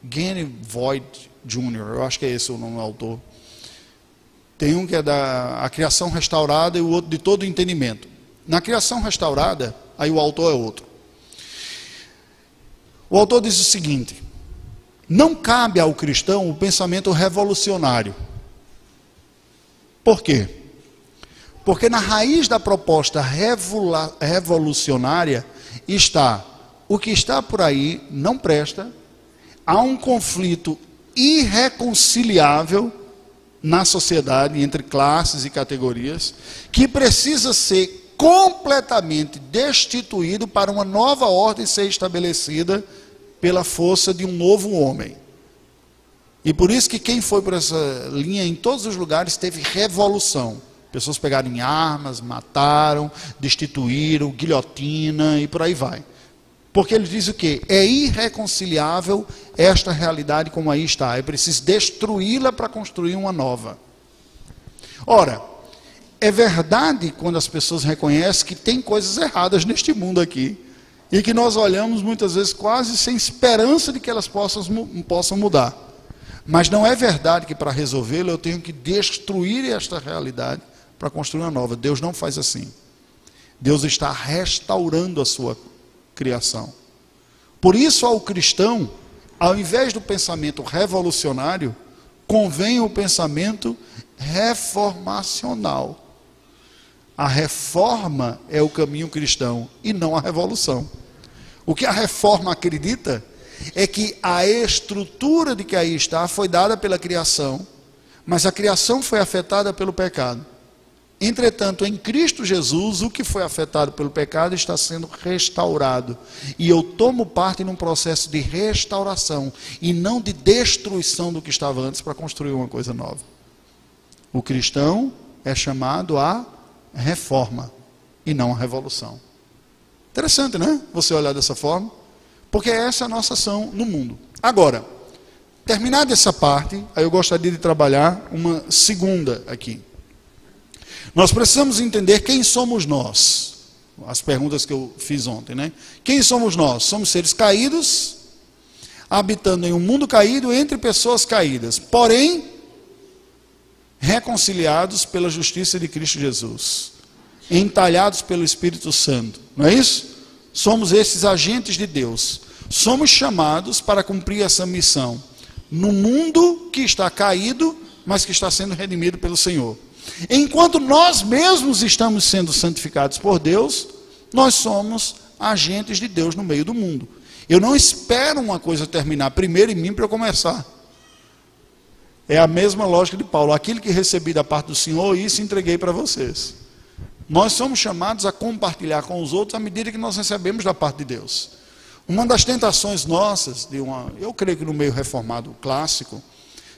A: Gene Voigt Jr., eu acho que é esse o nome do autor. Tem um que é da a criação restaurada e o outro de todo entendimento. Na criação restaurada, aí o autor é outro. O autor diz o seguinte: não cabe ao cristão o pensamento revolucionário. Por quê? Porque na raiz da proposta revolucionária está o que está por aí não presta, há um conflito irreconciliável na sociedade entre classes e categorias que precisa ser completamente destituído para uma nova ordem ser estabelecida pela força de um novo homem. E por isso que quem foi por essa linha em todos os lugares teve revolução. Pessoas pegaram em armas, mataram, destituíram, guilhotina e por aí vai. Porque ele diz o quê? É irreconciliável esta realidade como aí está. É preciso destruí-la para construir uma nova. Ora, é verdade quando as pessoas reconhecem que tem coisas erradas neste mundo aqui e que nós olhamos muitas vezes quase sem esperança de que elas possam, possam mudar. Mas não é verdade que para resolvê-lo eu tenho que destruir esta realidade para construir uma nova. Deus não faz assim. Deus está restaurando a sua criação. Por isso, ao cristão, ao invés do pensamento revolucionário, convém o pensamento reformacional. A reforma é o caminho cristão e não a revolução. O que a reforma acredita é que a estrutura de que aí está foi dada pela criação, mas a criação foi afetada pelo pecado. Entretanto, em Cristo Jesus, o que foi afetado pelo pecado está sendo restaurado. E eu tomo parte num processo de restauração e não de destruição do que estava antes para construir uma coisa nova. O cristão é chamado a reforma e não a revolução. Interessante, né? Você olhar dessa forma, porque essa é a nossa ação no mundo. Agora, terminada essa parte, aí eu gostaria de trabalhar uma segunda aqui. Nós precisamos entender quem somos nós. as perguntas que eu fiz ontem, né? Quem somos nós? Somos seres caídos, habitando em um mundo caído entre pessoas caídas, porém reconciliados pela justiça de Cristo Jesus, entalhados pelo Espírito Santo, não é isso? Somos esses agentes de Deus. Somos chamados para cumprir essa missão no mundo que está caído, mas que está sendo redimido pelo Senhor. Enquanto nós mesmos estamos sendo santificados por Deus, nós somos agentes de Deus no meio do mundo. Eu não espero uma coisa terminar primeiro em mim para eu começar. É a mesma lógica de Paulo. Aquilo que recebi da parte do Senhor, isso entreguei para vocês. Nós somos chamados a compartilhar com os outros à medida que nós recebemos da parte de Deus. Uma das tentações nossas, de uma, eu creio que no meio reformado clássico,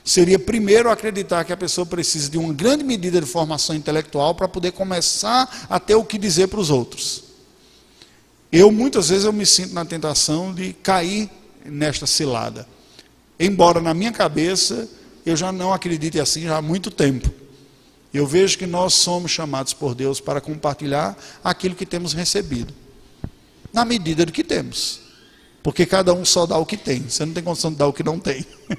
A: seria primeiro acreditar que a pessoa precisa de uma grande medida de formação intelectual para poder começar a ter o que dizer para os outros. Eu muitas vezes eu me sinto na tentação de cair nesta cilada. Embora na minha cabeça eu já não acredite assim já há muito tempo. Eu vejo que nós somos chamados por Deus para compartilhar aquilo que temos recebido, na medida do que temos. Porque cada um só dá o que tem, você não tem condição de dar o que não tem.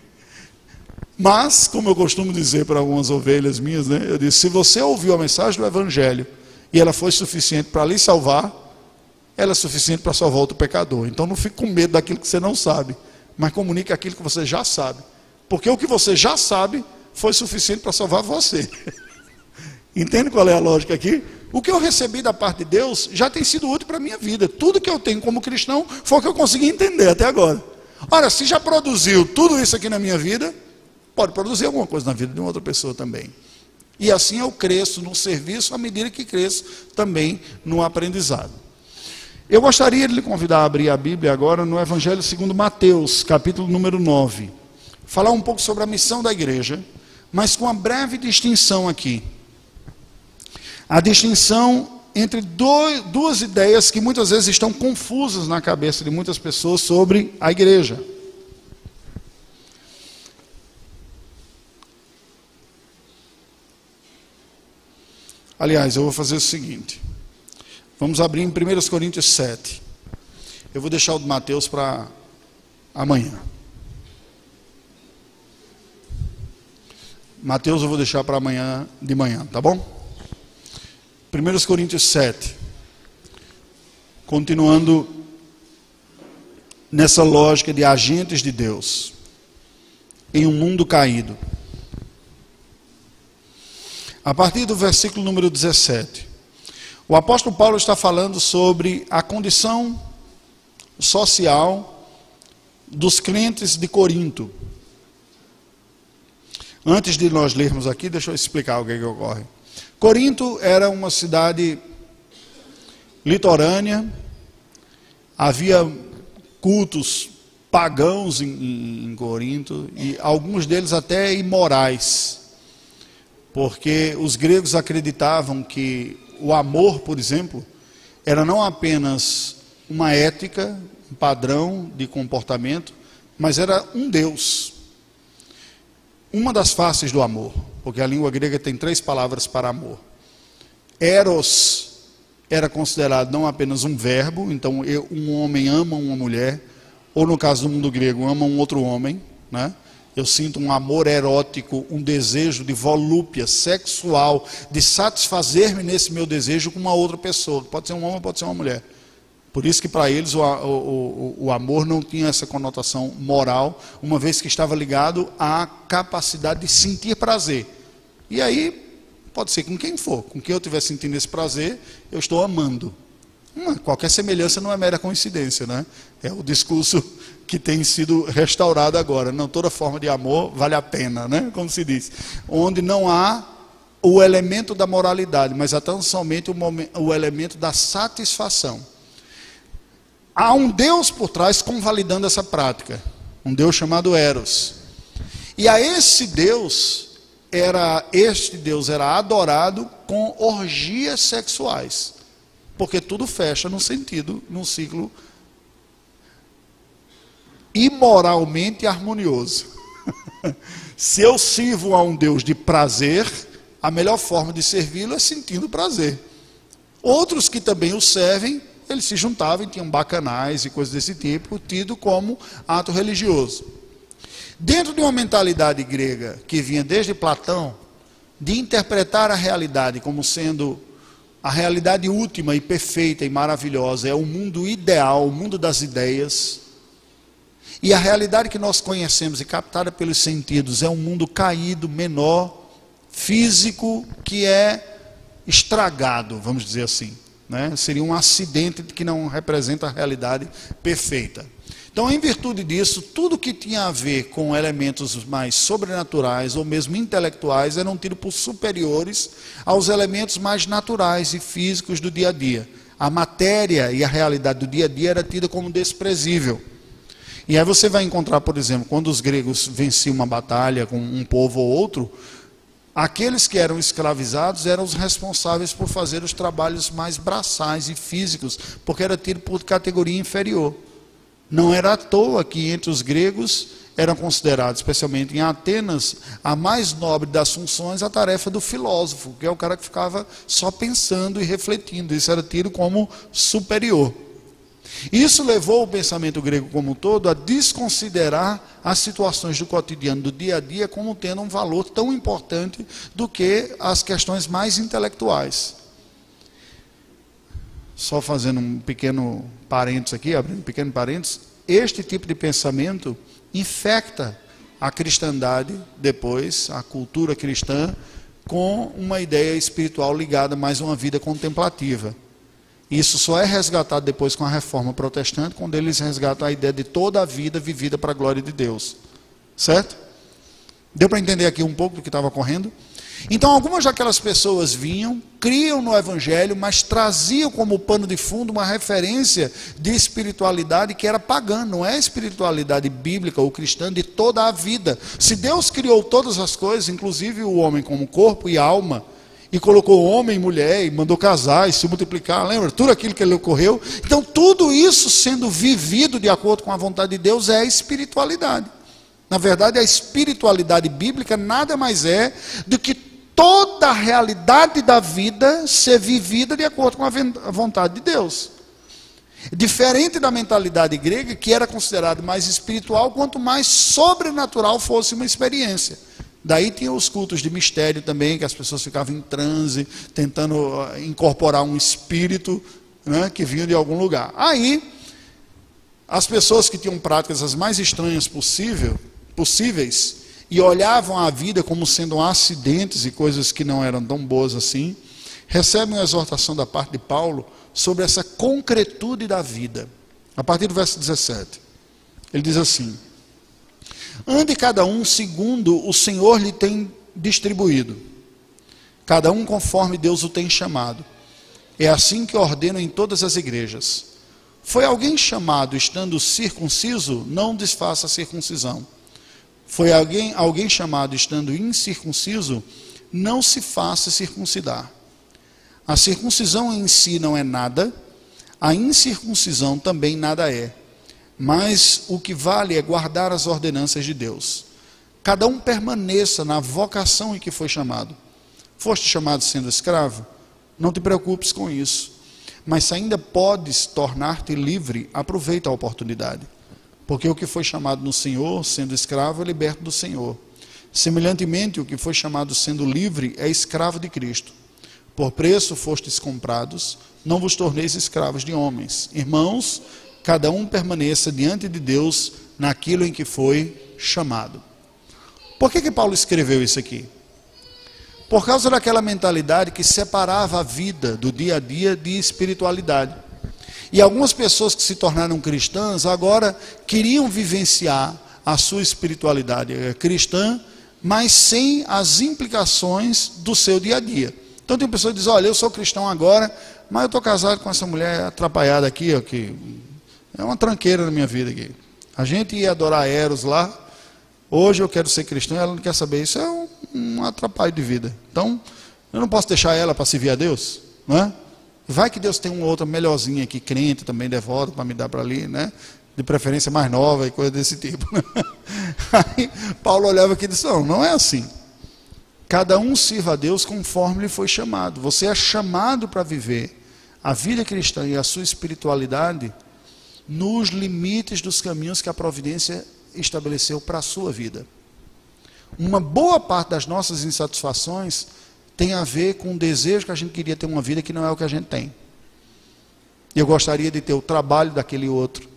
A: Mas, como eu costumo dizer para algumas ovelhas minhas, né, eu disse: se você ouviu a mensagem do Evangelho e ela foi suficiente para lhe salvar, ela é suficiente para salvar outro pecador. Então não fique com medo daquilo que você não sabe, mas comunique aquilo que você já sabe. Porque o que você já sabe foi suficiente para salvar você. Entende qual é a lógica aqui? O que eu recebi da parte de Deus já tem sido útil para a minha vida. Tudo que eu tenho como cristão foi o que eu consegui entender até agora. Ora, se já produziu tudo isso aqui na minha vida, pode produzir alguma coisa na vida de uma outra pessoa também. E assim eu cresço no serviço à medida que cresço também no aprendizado. Eu gostaria de lhe convidar a abrir a Bíblia agora no Evangelho segundo Mateus, capítulo número 9 falar um pouco sobre a missão da igreja, mas com uma breve distinção aqui. A distinção entre dois, duas ideias que muitas vezes estão confusas na cabeça de muitas pessoas sobre a igreja. Aliás, eu vou fazer o seguinte. Vamos abrir em 1 Coríntios 7. Eu vou deixar o de Mateus para amanhã. Mateus eu vou deixar para amanhã de manhã, tá bom? 1 Coríntios 7. Continuando nessa lógica de agentes de Deus em um mundo caído. A partir do versículo número 17, o apóstolo Paulo está falando sobre a condição social dos crentes de Corinto. Antes de nós lermos aqui, deixa eu explicar o que, é que ocorre. Corinto era uma cidade litorânea, havia cultos pagãos em, em, em, Corinto, e alguns deles até imorais, porque os gregos acreditavam que o amor, por exemplo, era não apenas uma ética, um padrão de comportamento, mas era um Deus uma das faces do amor, porque a língua grega tem três palavras para amor. Eros era considerado não apenas um verbo, então eu, um homem ama uma mulher, ou no caso do mundo grego, ama um outro homem, né? Eu sinto um amor erótico, um desejo de volúpia sexual, de satisfazer-me nesse meu desejo com uma outra pessoa. Pode ser um homem, pode ser uma mulher. Por isso que para eles o, o, o, amor não tinha essa conotação moral, uma vez que estava ligado à capacidade de sentir prazer. E aí, pode ser com quem for, com quem eu estiver sentindo esse prazer, eu estou amando. Uma, qualquer semelhança não é mera coincidência, né? É o discurso que tem sido restaurado agora. Não toda forma de amor vale a pena, né? Como se diz. Onde não há o elemento da moralidade, mas tão somente o, momento, o elemento da satisfação. Há um Deus por trás convalidando essa prática, um Deus chamado Eros. E a esse Deus era este Deus era adorado com orgias sexuais, porque tudo fecha no sentido, num ciclo imoralmente harmonioso. Se eu sirvo a um Deus de prazer, a melhor forma de servi-lo é sentindo prazer. Outros que também o servem, eles se juntavam e tinham bacanais e coisas desse tipo, tido como ato religioso. Dentro de uma mentalidade grega que vinha desde Platão, de interpretar a realidade como sendo a realidade última e perfeita e maravilhosa, é o mundo ideal, o mundo das ideias. E a realidade que nós conhecemos e captada pelos sentidos é um mundo caído, menor, físico, que é estragado, vamos dizer assim. Né? Seria um acidente que não representa a realidade perfeita. Então, em virtude disso, tudo que tinha a ver com elementos mais sobrenaturais ou mesmo intelectuais eram tidos por superiores aos elementos mais naturais e físicos do dia a dia. A matéria e a realidade do dia a dia era tida como desprezível. E aí você vai encontrar, por exemplo, quando os gregos venciam uma batalha com um povo ou outro, Aqueles que eram escravizados eram os responsáveis por fazer os trabalhos mais braçais e físicos, porque era tido por categoria inferior. Não era à toa que entre os gregos eram considerados, especialmente em Atenas, a mais nobre das funções a tarefa do filósofo, que é o cara que ficava só pensando e refletindo. Isso era tido como superior. Isso levou o pensamento grego como um todo a desconsiderar as situações do cotidiano, do dia a dia, como tendo um valor tão importante do que as questões mais intelectuais. Só fazendo um pequeno parênteses aqui, abrindo um pequeno parênteses, este tipo de pensamento infecta a cristandade depois, a cultura cristã, com uma ideia espiritual ligada mais a uma vida contemplativa. Isso só é resgatado depois com a reforma protestante, quando eles resgatam a ideia de toda a vida vivida para a glória de Deus. Certo? Deu para entender aqui um pouco do que estava ocorrendo? Então, algumas daquelas pessoas vinham, criam no Evangelho, mas traziam como pano de fundo uma referência de espiritualidade que era pagã, não é espiritualidade bíblica ou cristã de toda a vida. Se Deus criou todas as coisas, inclusive o homem como corpo e alma, e colocou homem e mulher, e mandou casar e se multiplicar, lembra? Tudo aquilo que lhe ocorreu. Então, tudo isso sendo vivido de acordo com a vontade de Deus é espiritualidade. Na verdade, a espiritualidade bíblica nada mais é do que toda a realidade da vida ser vivida de acordo com a vontade de Deus. Diferente da mentalidade grega, que era considerado mais espiritual, quanto mais sobrenatural fosse uma experiência. Daí tinha os cultos de mistério também, que as pessoas ficavam em transe, tentando ah, incorporar um espírito né, que vinha de algum lugar. Aí, as pessoas que tinham práticas as mais estranhas possível, possíveis e olhavam a vida como sendo acidentes e coisas que não eram tão boas assim, recebem uma exortação da parte de Paulo sobre essa concretude da vida. A partir do verso 17. Ele diz assim: Ande cada um segundo o Senhor lhe tem distribuído, cada um conforme Deus o tem chamado. É assim que ordeno em todas as igrejas. Foi alguém chamado estando circunciso, não desfaça a circuncisão. Foi alguém, alguém chamado estando incircunciso, não se faça circuncidar. A circuncisão em si não é nada, a incircuncisão também nada é mas o que vale é guardar as ordenanças de Deus. Cada um permaneça na vocação em que foi chamado. Foste chamado sendo escravo? Não te preocupes com isso. Mas se ainda podes tornar-te livre, aproveita a oportunidade. Porque o que foi chamado no Senhor, sendo escravo, é liberto do Senhor. Semelhantemente, o que foi chamado sendo livre é escravo de Cristo. Por preço fostes comprados, não vos torneis escravos de homens. Irmãos, cada um permaneça diante de Deus naquilo em que foi chamado. Por que, que Paulo escreveu isso aqui? Por causa daquela mentalidade que separava a vida do dia a dia de espiritualidade. E algumas pessoas que se tornaram cristãs agora queriam vivenciar a sua espiritualidade cristã, mas sem as implicações do seu dia a dia. Então tem pessoas que dizem, olha, eu sou cristão agora, mas eu estou casado com essa mulher atrapalhada aqui, ó, que é uma tranqueira na minha vida aqui. A gente ia adorar Eros lá. Hoje eu quero ser cristão, ela não quer saber. Isso é um, um atrapalho de vida. Então, eu não posso deixar ela para servir a Deus, não é? Vai que Deus tem uma outra melhorzinha aqui, crente também, devoto, para me dar para ali, né? De preferência mais nova e coisa desse tipo. Aí Paulo olhava aqui e disse: Não, não é assim. Cada um sirva a Deus conforme lhe foi chamado. Você é chamado para viver a vida cristã e a sua espiritualidade nos limites dos caminhos que a providência estabeleceu para a sua vida. Uma boa parte das nossas insatisfações tem a ver com o desejo que a gente queria ter uma vida que não é o que a gente tem. Eu gostaria de ter o trabalho daquele outro.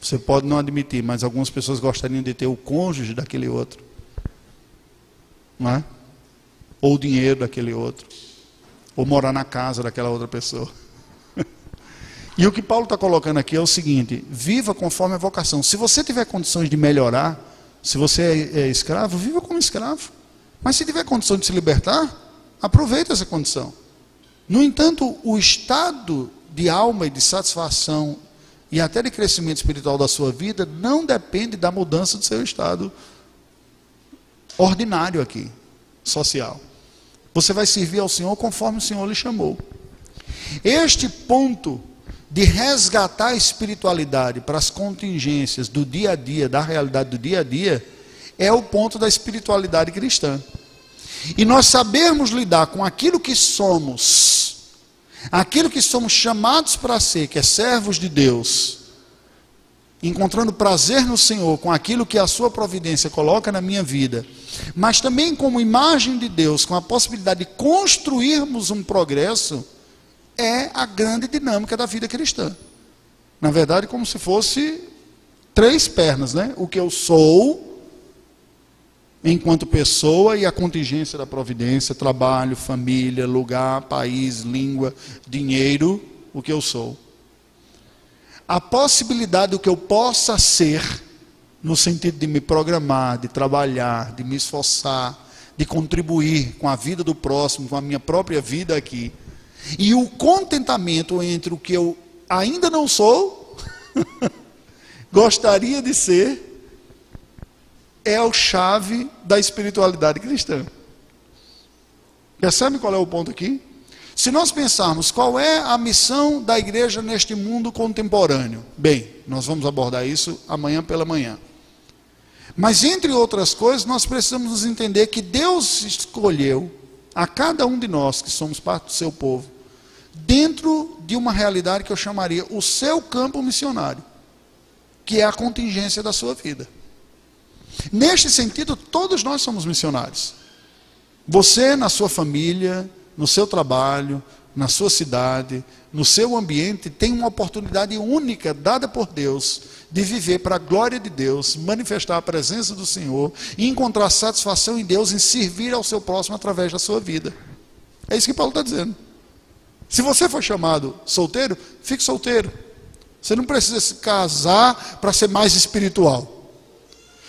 A: Você pode não admitir, mas algumas pessoas gostariam de ter o cônjuge daquele outro. Não é? Ou o dinheiro daquele outro. Ou morar na casa daquela outra pessoa. E o que Paulo está colocando aqui é o seguinte: viva conforme a vocação. Se você tiver condições de melhorar, se você é, é escravo, viva como escravo. Mas se tiver condição de se libertar, aproveite essa condição. No entanto, o estado de alma e de satisfação e até de crescimento espiritual da sua vida não depende da mudança do seu estado ordinário aqui, social. Você vai servir ao Senhor conforme o Senhor lhe chamou. Este ponto de resgatar a espiritualidade para as contingências do dia a dia, da realidade do dia a dia, é o ponto da espiritualidade cristã. E nós sabermos lidar com aquilo que somos, aquilo que somos chamados para ser, que é servos de Deus, encontrando prazer no Senhor com aquilo que a sua providência coloca na minha vida, mas também como imagem de Deus, com a possibilidade de construirmos um progresso, é a grande dinâmica da vida cristã. Na verdade, como se fosse três pernas, né? O que eu sou, enquanto pessoa e a contingência da providência, trabalho, família, lugar, país, língua, dinheiro, o que eu sou. A possibilidade do que eu possa ser, no sentido de me programar, de trabalhar, de me esforçar, de contribuir com a vida do próximo, com a minha própria vida aqui, e o contentamento entre o que eu ainda não sou, gostaria de ser, é o chave da espiritualidade cristã. Percebe qual é o ponto aqui? Se nós pensarmos qual é a missão da igreja neste mundo contemporâneo, bem, nós vamos abordar isso amanhã pela manhã. Mas entre outras coisas, nós precisamos entender que Deus escolheu a cada um de nós que somos parte do seu povo, dentro de uma realidade que eu chamaria o seu campo missionário, que é a contingência da sua vida. Neste sentido, todos nós somos missionários. Você, na sua família, no seu trabalho, na sua cidade, no seu ambiente, tem uma oportunidade única dada por Deus de viver para a glória de Deus, manifestar a presença do Senhor e encontrar satisfação em Deus em servir ao seu próximo através da sua vida. É isso que Paulo está dizendo. Se você for chamado solteiro, fique solteiro. Você não precisa se casar para ser mais espiritual.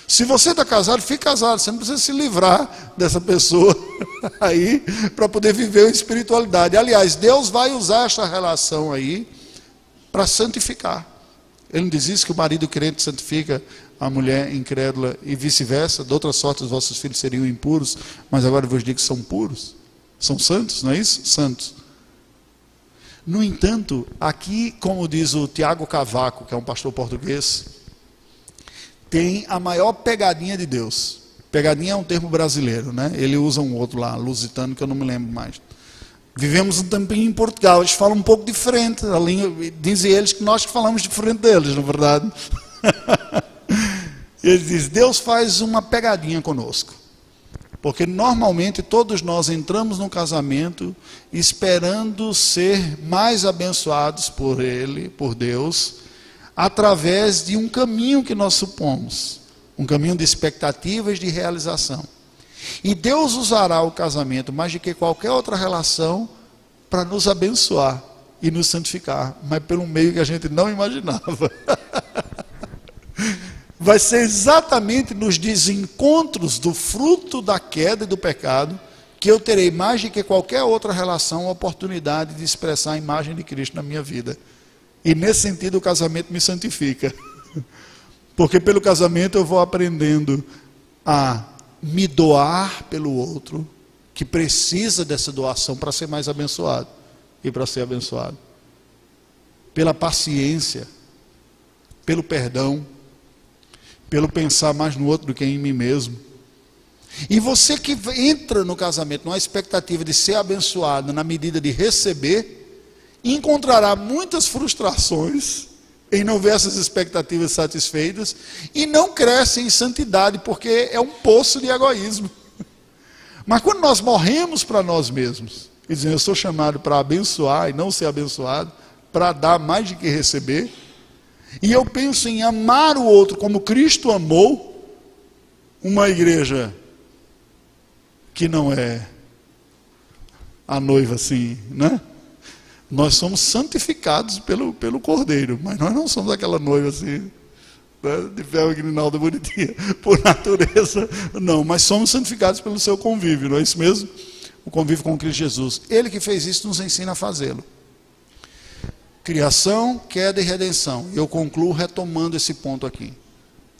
A: Se você está casado, fique casado. Você não precisa se livrar dessa pessoa aí para poder viver a espiritualidade. Aliás, Deus vai usar esta relação aí para santificar. Ele não diz isso que o marido crente santifica a mulher incrédula e vice-versa. De outra sorte, os vossos filhos seriam impuros, mas agora eu vos digo que são puros. São santos, não é isso? Santos. No entanto, aqui, como diz o Tiago Cavaco, que é um pastor português, tem a maior pegadinha de Deus. Pegadinha é um termo brasileiro, né? Ele usa um outro lá, lusitano, que eu não me lembro mais. Vivemos um tempinho em Portugal, eles falam um pouco diferente. A língua, dizem eles que nós falamos diferente deles, na verdade. Ele diz: Deus faz uma pegadinha conosco. Porque normalmente todos nós entramos no casamento esperando ser mais abençoados por Ele, por Deus, através de um caminho que nós supomos, um caminho de expectativas de realização. E Deus usará o casamento mais do que qualquer outra relação para nos abençoar e nos santificar, mas pelo meio que a gente não imaginava. Vai ser exatamente nos desencontros do fruto da queda e do pecado que eu terei mais do que qualquer outra relação a oportunidade de expressar a imagem de Cristo na minha vida. E nesse sentido o casamento me santifica. Porque pelo casamento eu vou aprendendo a me doar pelo outro, que precisa dessa doação para ser mais abençoado e para ser abençoado. Pela paciência, pelo perdão, pelo pensar mais no outro do que em mim mesmo. E você que entra no casamento numa expectativa de ser abençoado na medida de receber, encontrará muitas frustrações em não ver essas expectativas satisfeitas e não cresce em santidade, porque é um poço de egoísmo. Mas quando nós morremos para nós mesmos, e dizemos, eu sou chamado para abençoar e não ser abençoado, para dar mais do que receber, e eu penso em amar o outro como Cristo amou, uma igreja que não é a noiva assim, né? Nós somos santificados pelo, pelo Cordeiro, mas nós não somos aquela noiva assim, né, de véu e grinalda bonitinha, por natureza, não, mas somos santificados pelo seu convívio, não é isso mesmo? O convívio com Cristo Jesus. Ele que fez isso nos ensina a fazê-lo. Criação, queda e redenção. Eu concluo retomando esse ponto aqui.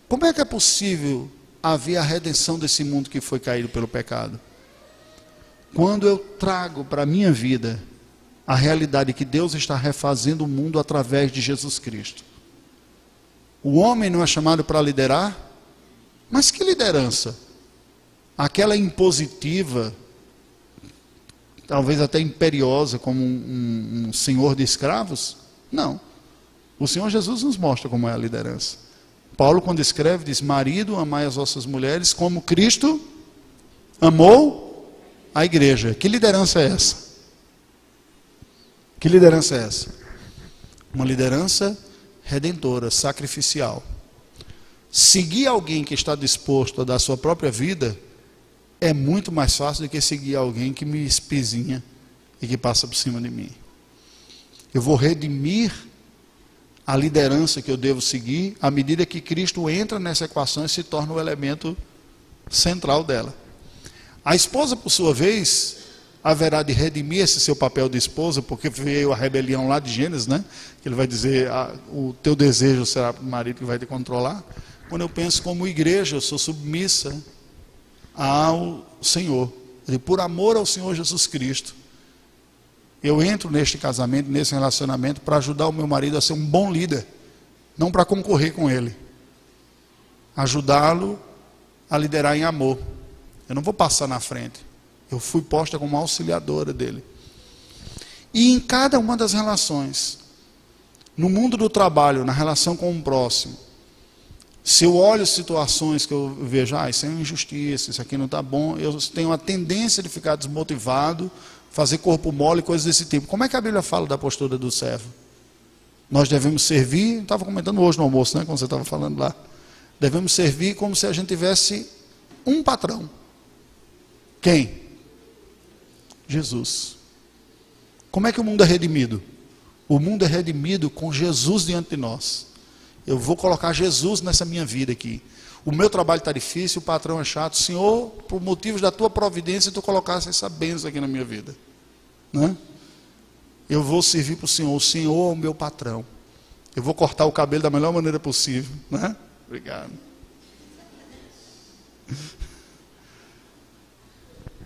A: Como é que é possível haver a redenção desse mundo que foi caído pelo pecado? Quando eu trago para a minha vida a realidade que Deus está refazendo o mundo através de Jesus Cristo. O homem não é chamado para liderar, mas que liderança? Aquela impositiva, talvez até imperiosa, como um, um, senhor de escravos? Não. O Senhor Jesus nos mostra como é a liderança. Paulo, quando escreve, diz: Marido, amai as vossas mulheres como Cristo amou a igreja. Que liderança é essa? Que liderança é essa? Uma liderança redentora, sacrificial. Seguir alguém que está disposto a dar sua própria vida é muito mais fácil do que seguir alguém que me espizinha e que passa por cima de mim. Eu vou redimir a liderança que eu devo seguir à medida que Cristo entra nessa equação e se torna o elemento central dela. A esposa, por sua vez, haverá de redimir esse seu papel de esposa, porque veio a rebelião lá de Gênesis, né? Que ele vai dizer: ah, o teu desejo será para o marido que vai te controlar. Quando eu penso como igreja, eu sou submissa ao Senhor, por amor ao Senhor Jesus Cristo. Eu entro neste casamento, nesse relacionamento, para ajudar o meu marido a ser um bom líder, não para concorrer com ele. Ajudá-lo a liderar em amor. Eu não vou passar na frente. Eu fui posta como auxiliadora dele. E em cada uma das relações, no mundo do trabalho, na relação com o próximo, se eu olho situações que eu vejo, ah, isso é uma injustiça, isso aqui não está bom, eu tenho a tendência de ficar desmotivado, fazer corpo mole, coisas desse tipo. Como é que a Bíblia fala da postura do servo? Nós devemos servir, estava comentando hoje no almoço, né, quando você estava falando lá. Devemos servir como se a gente tivesse um patrão. Quem? Jesus. Como é que o mundo é redimido? O mundo é redimido com Jesus diante de nós. Eu vou colocar Jesus nessa minha vida aqui. O meu trabalho está difícil, o patrão é chato. Senhor, por motivos da tua providência, tu colocasse essa bênção aqui na minha vida. Né? Eu vou servir para o Senhor. O Senhor é o meu patrão. Eu vou cortar o cabelo da melhor maneira possível. Né? Obrigado.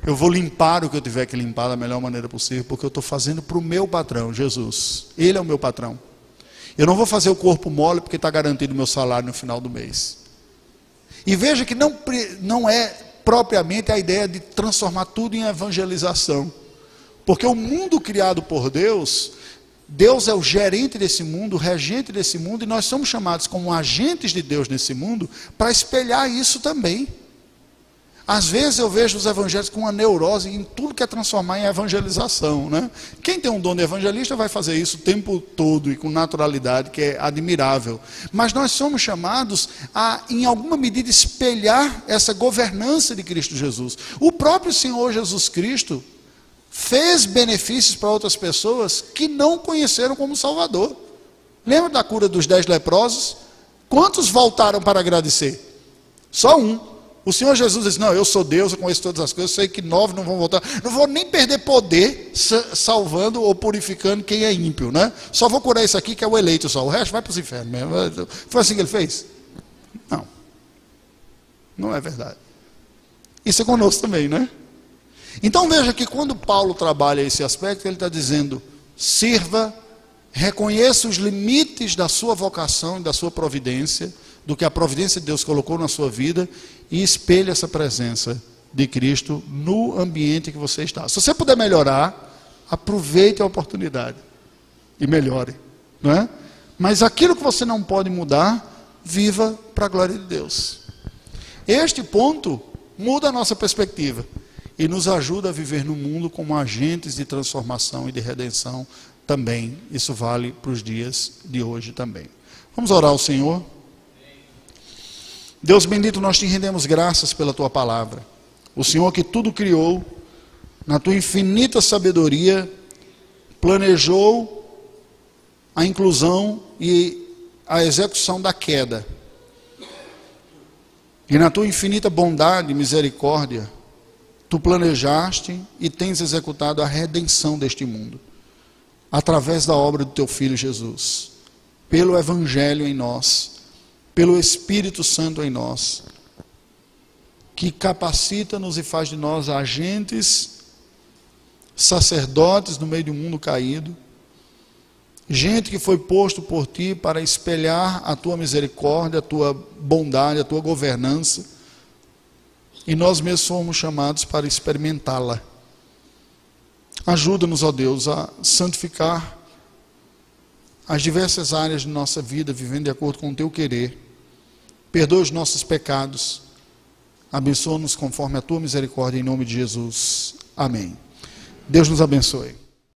A: Eu vou limpar o que eu tiver que limpar da melhor maneira possível, porque eu estou fazendo para o meu patrão, Jesus. Ele é o meu patrão. Eu não vou fazer o corpo mole porque está garantido o meu salário no final do mês. E veja que não, não é propriamente a ideia de transformar tudo em evangelização. Porque o mundo criado por Deus, Deus é o gerente desse mundo, o regente desse mundo, e nós somos chamados como agentes de Deus nesse mundo para espelhar isso também. Às vezes eu vejo os evangelhos com uma neurose em tudo que é transformar em evangelização. Né? Quem tem um de evangelista vai fazer isso o tempo todo e com naturalidade, que é admirável. Mas nós somos chamados a, em alguma medida, espelhar essa governança de Cristo Jesus. O próprio Senhor Jesus Cristo fez benefícios para outras pessoas que não conheceram como Salvador. Lembra da cura dos dez leprosos? Quantos voltaram para agradecer? Só um. O Senhor Jesus disse: Não, eu sou Deus, eu conheço todas as coisas, sei que nove não vão voltar. Não vou nem perder poder salvando ou purificando quem é ímpio, né? Só vou curar isso aqui que é o eleito só. O resto vai para os infernos mesmo. Foi assim que ele fez? Não. Não é verdade. Isso é conosco também, né? Então veja que quando Paulo trabalha esse aspecto, ele está dizendo: sirva, reconheça os limites da sua vocação e da sua providência do que a providência de Deus colocou na sua vida e espelhe essa presença de Cristo no ambiente que você está. Se você puder melhorar, aproveite a oportunidade. e melhore, não é? Mas aquilo que você não pode mudar, viva para a glória de Deus. Este ponto muda a nossa perspectiva e nos ajuda a viver no mundo como agentes de transformação e de redenção também. Isso vale para os dias de hoje também. Vamos orar ao Senhor. Deus bendito, nós te rendemos graças pela tua palavra. O Senhor que tudo criou, na tua infinita sabedoria, planejou a inclusão e a execução da queda. E na tua infinita bondade e misericórdia, tu planejaste e tens executado a redenção deste mundo, através da obra do teu filho Jesus, pelo Evangelho em nós pelo Espírito Santo em nós, que capacita-nos e faz de nós agentes, sacerdotes no meio de um mundo caído, gente que foi posto por ti para espelhar a tua misericórdia, a tua bondade, a tua governança, e nós mesmos fomos chamados para experimentá-la. Ajuda-nos, ó Deus, a santificar as diversas áreas de nossa vida, vivendo de acordo com o teu querer Perdoa os nossos pecados. Abençoa-nos conforme a tua misericórdia, em nome de Jesus. Amém. Deus nos abençoe.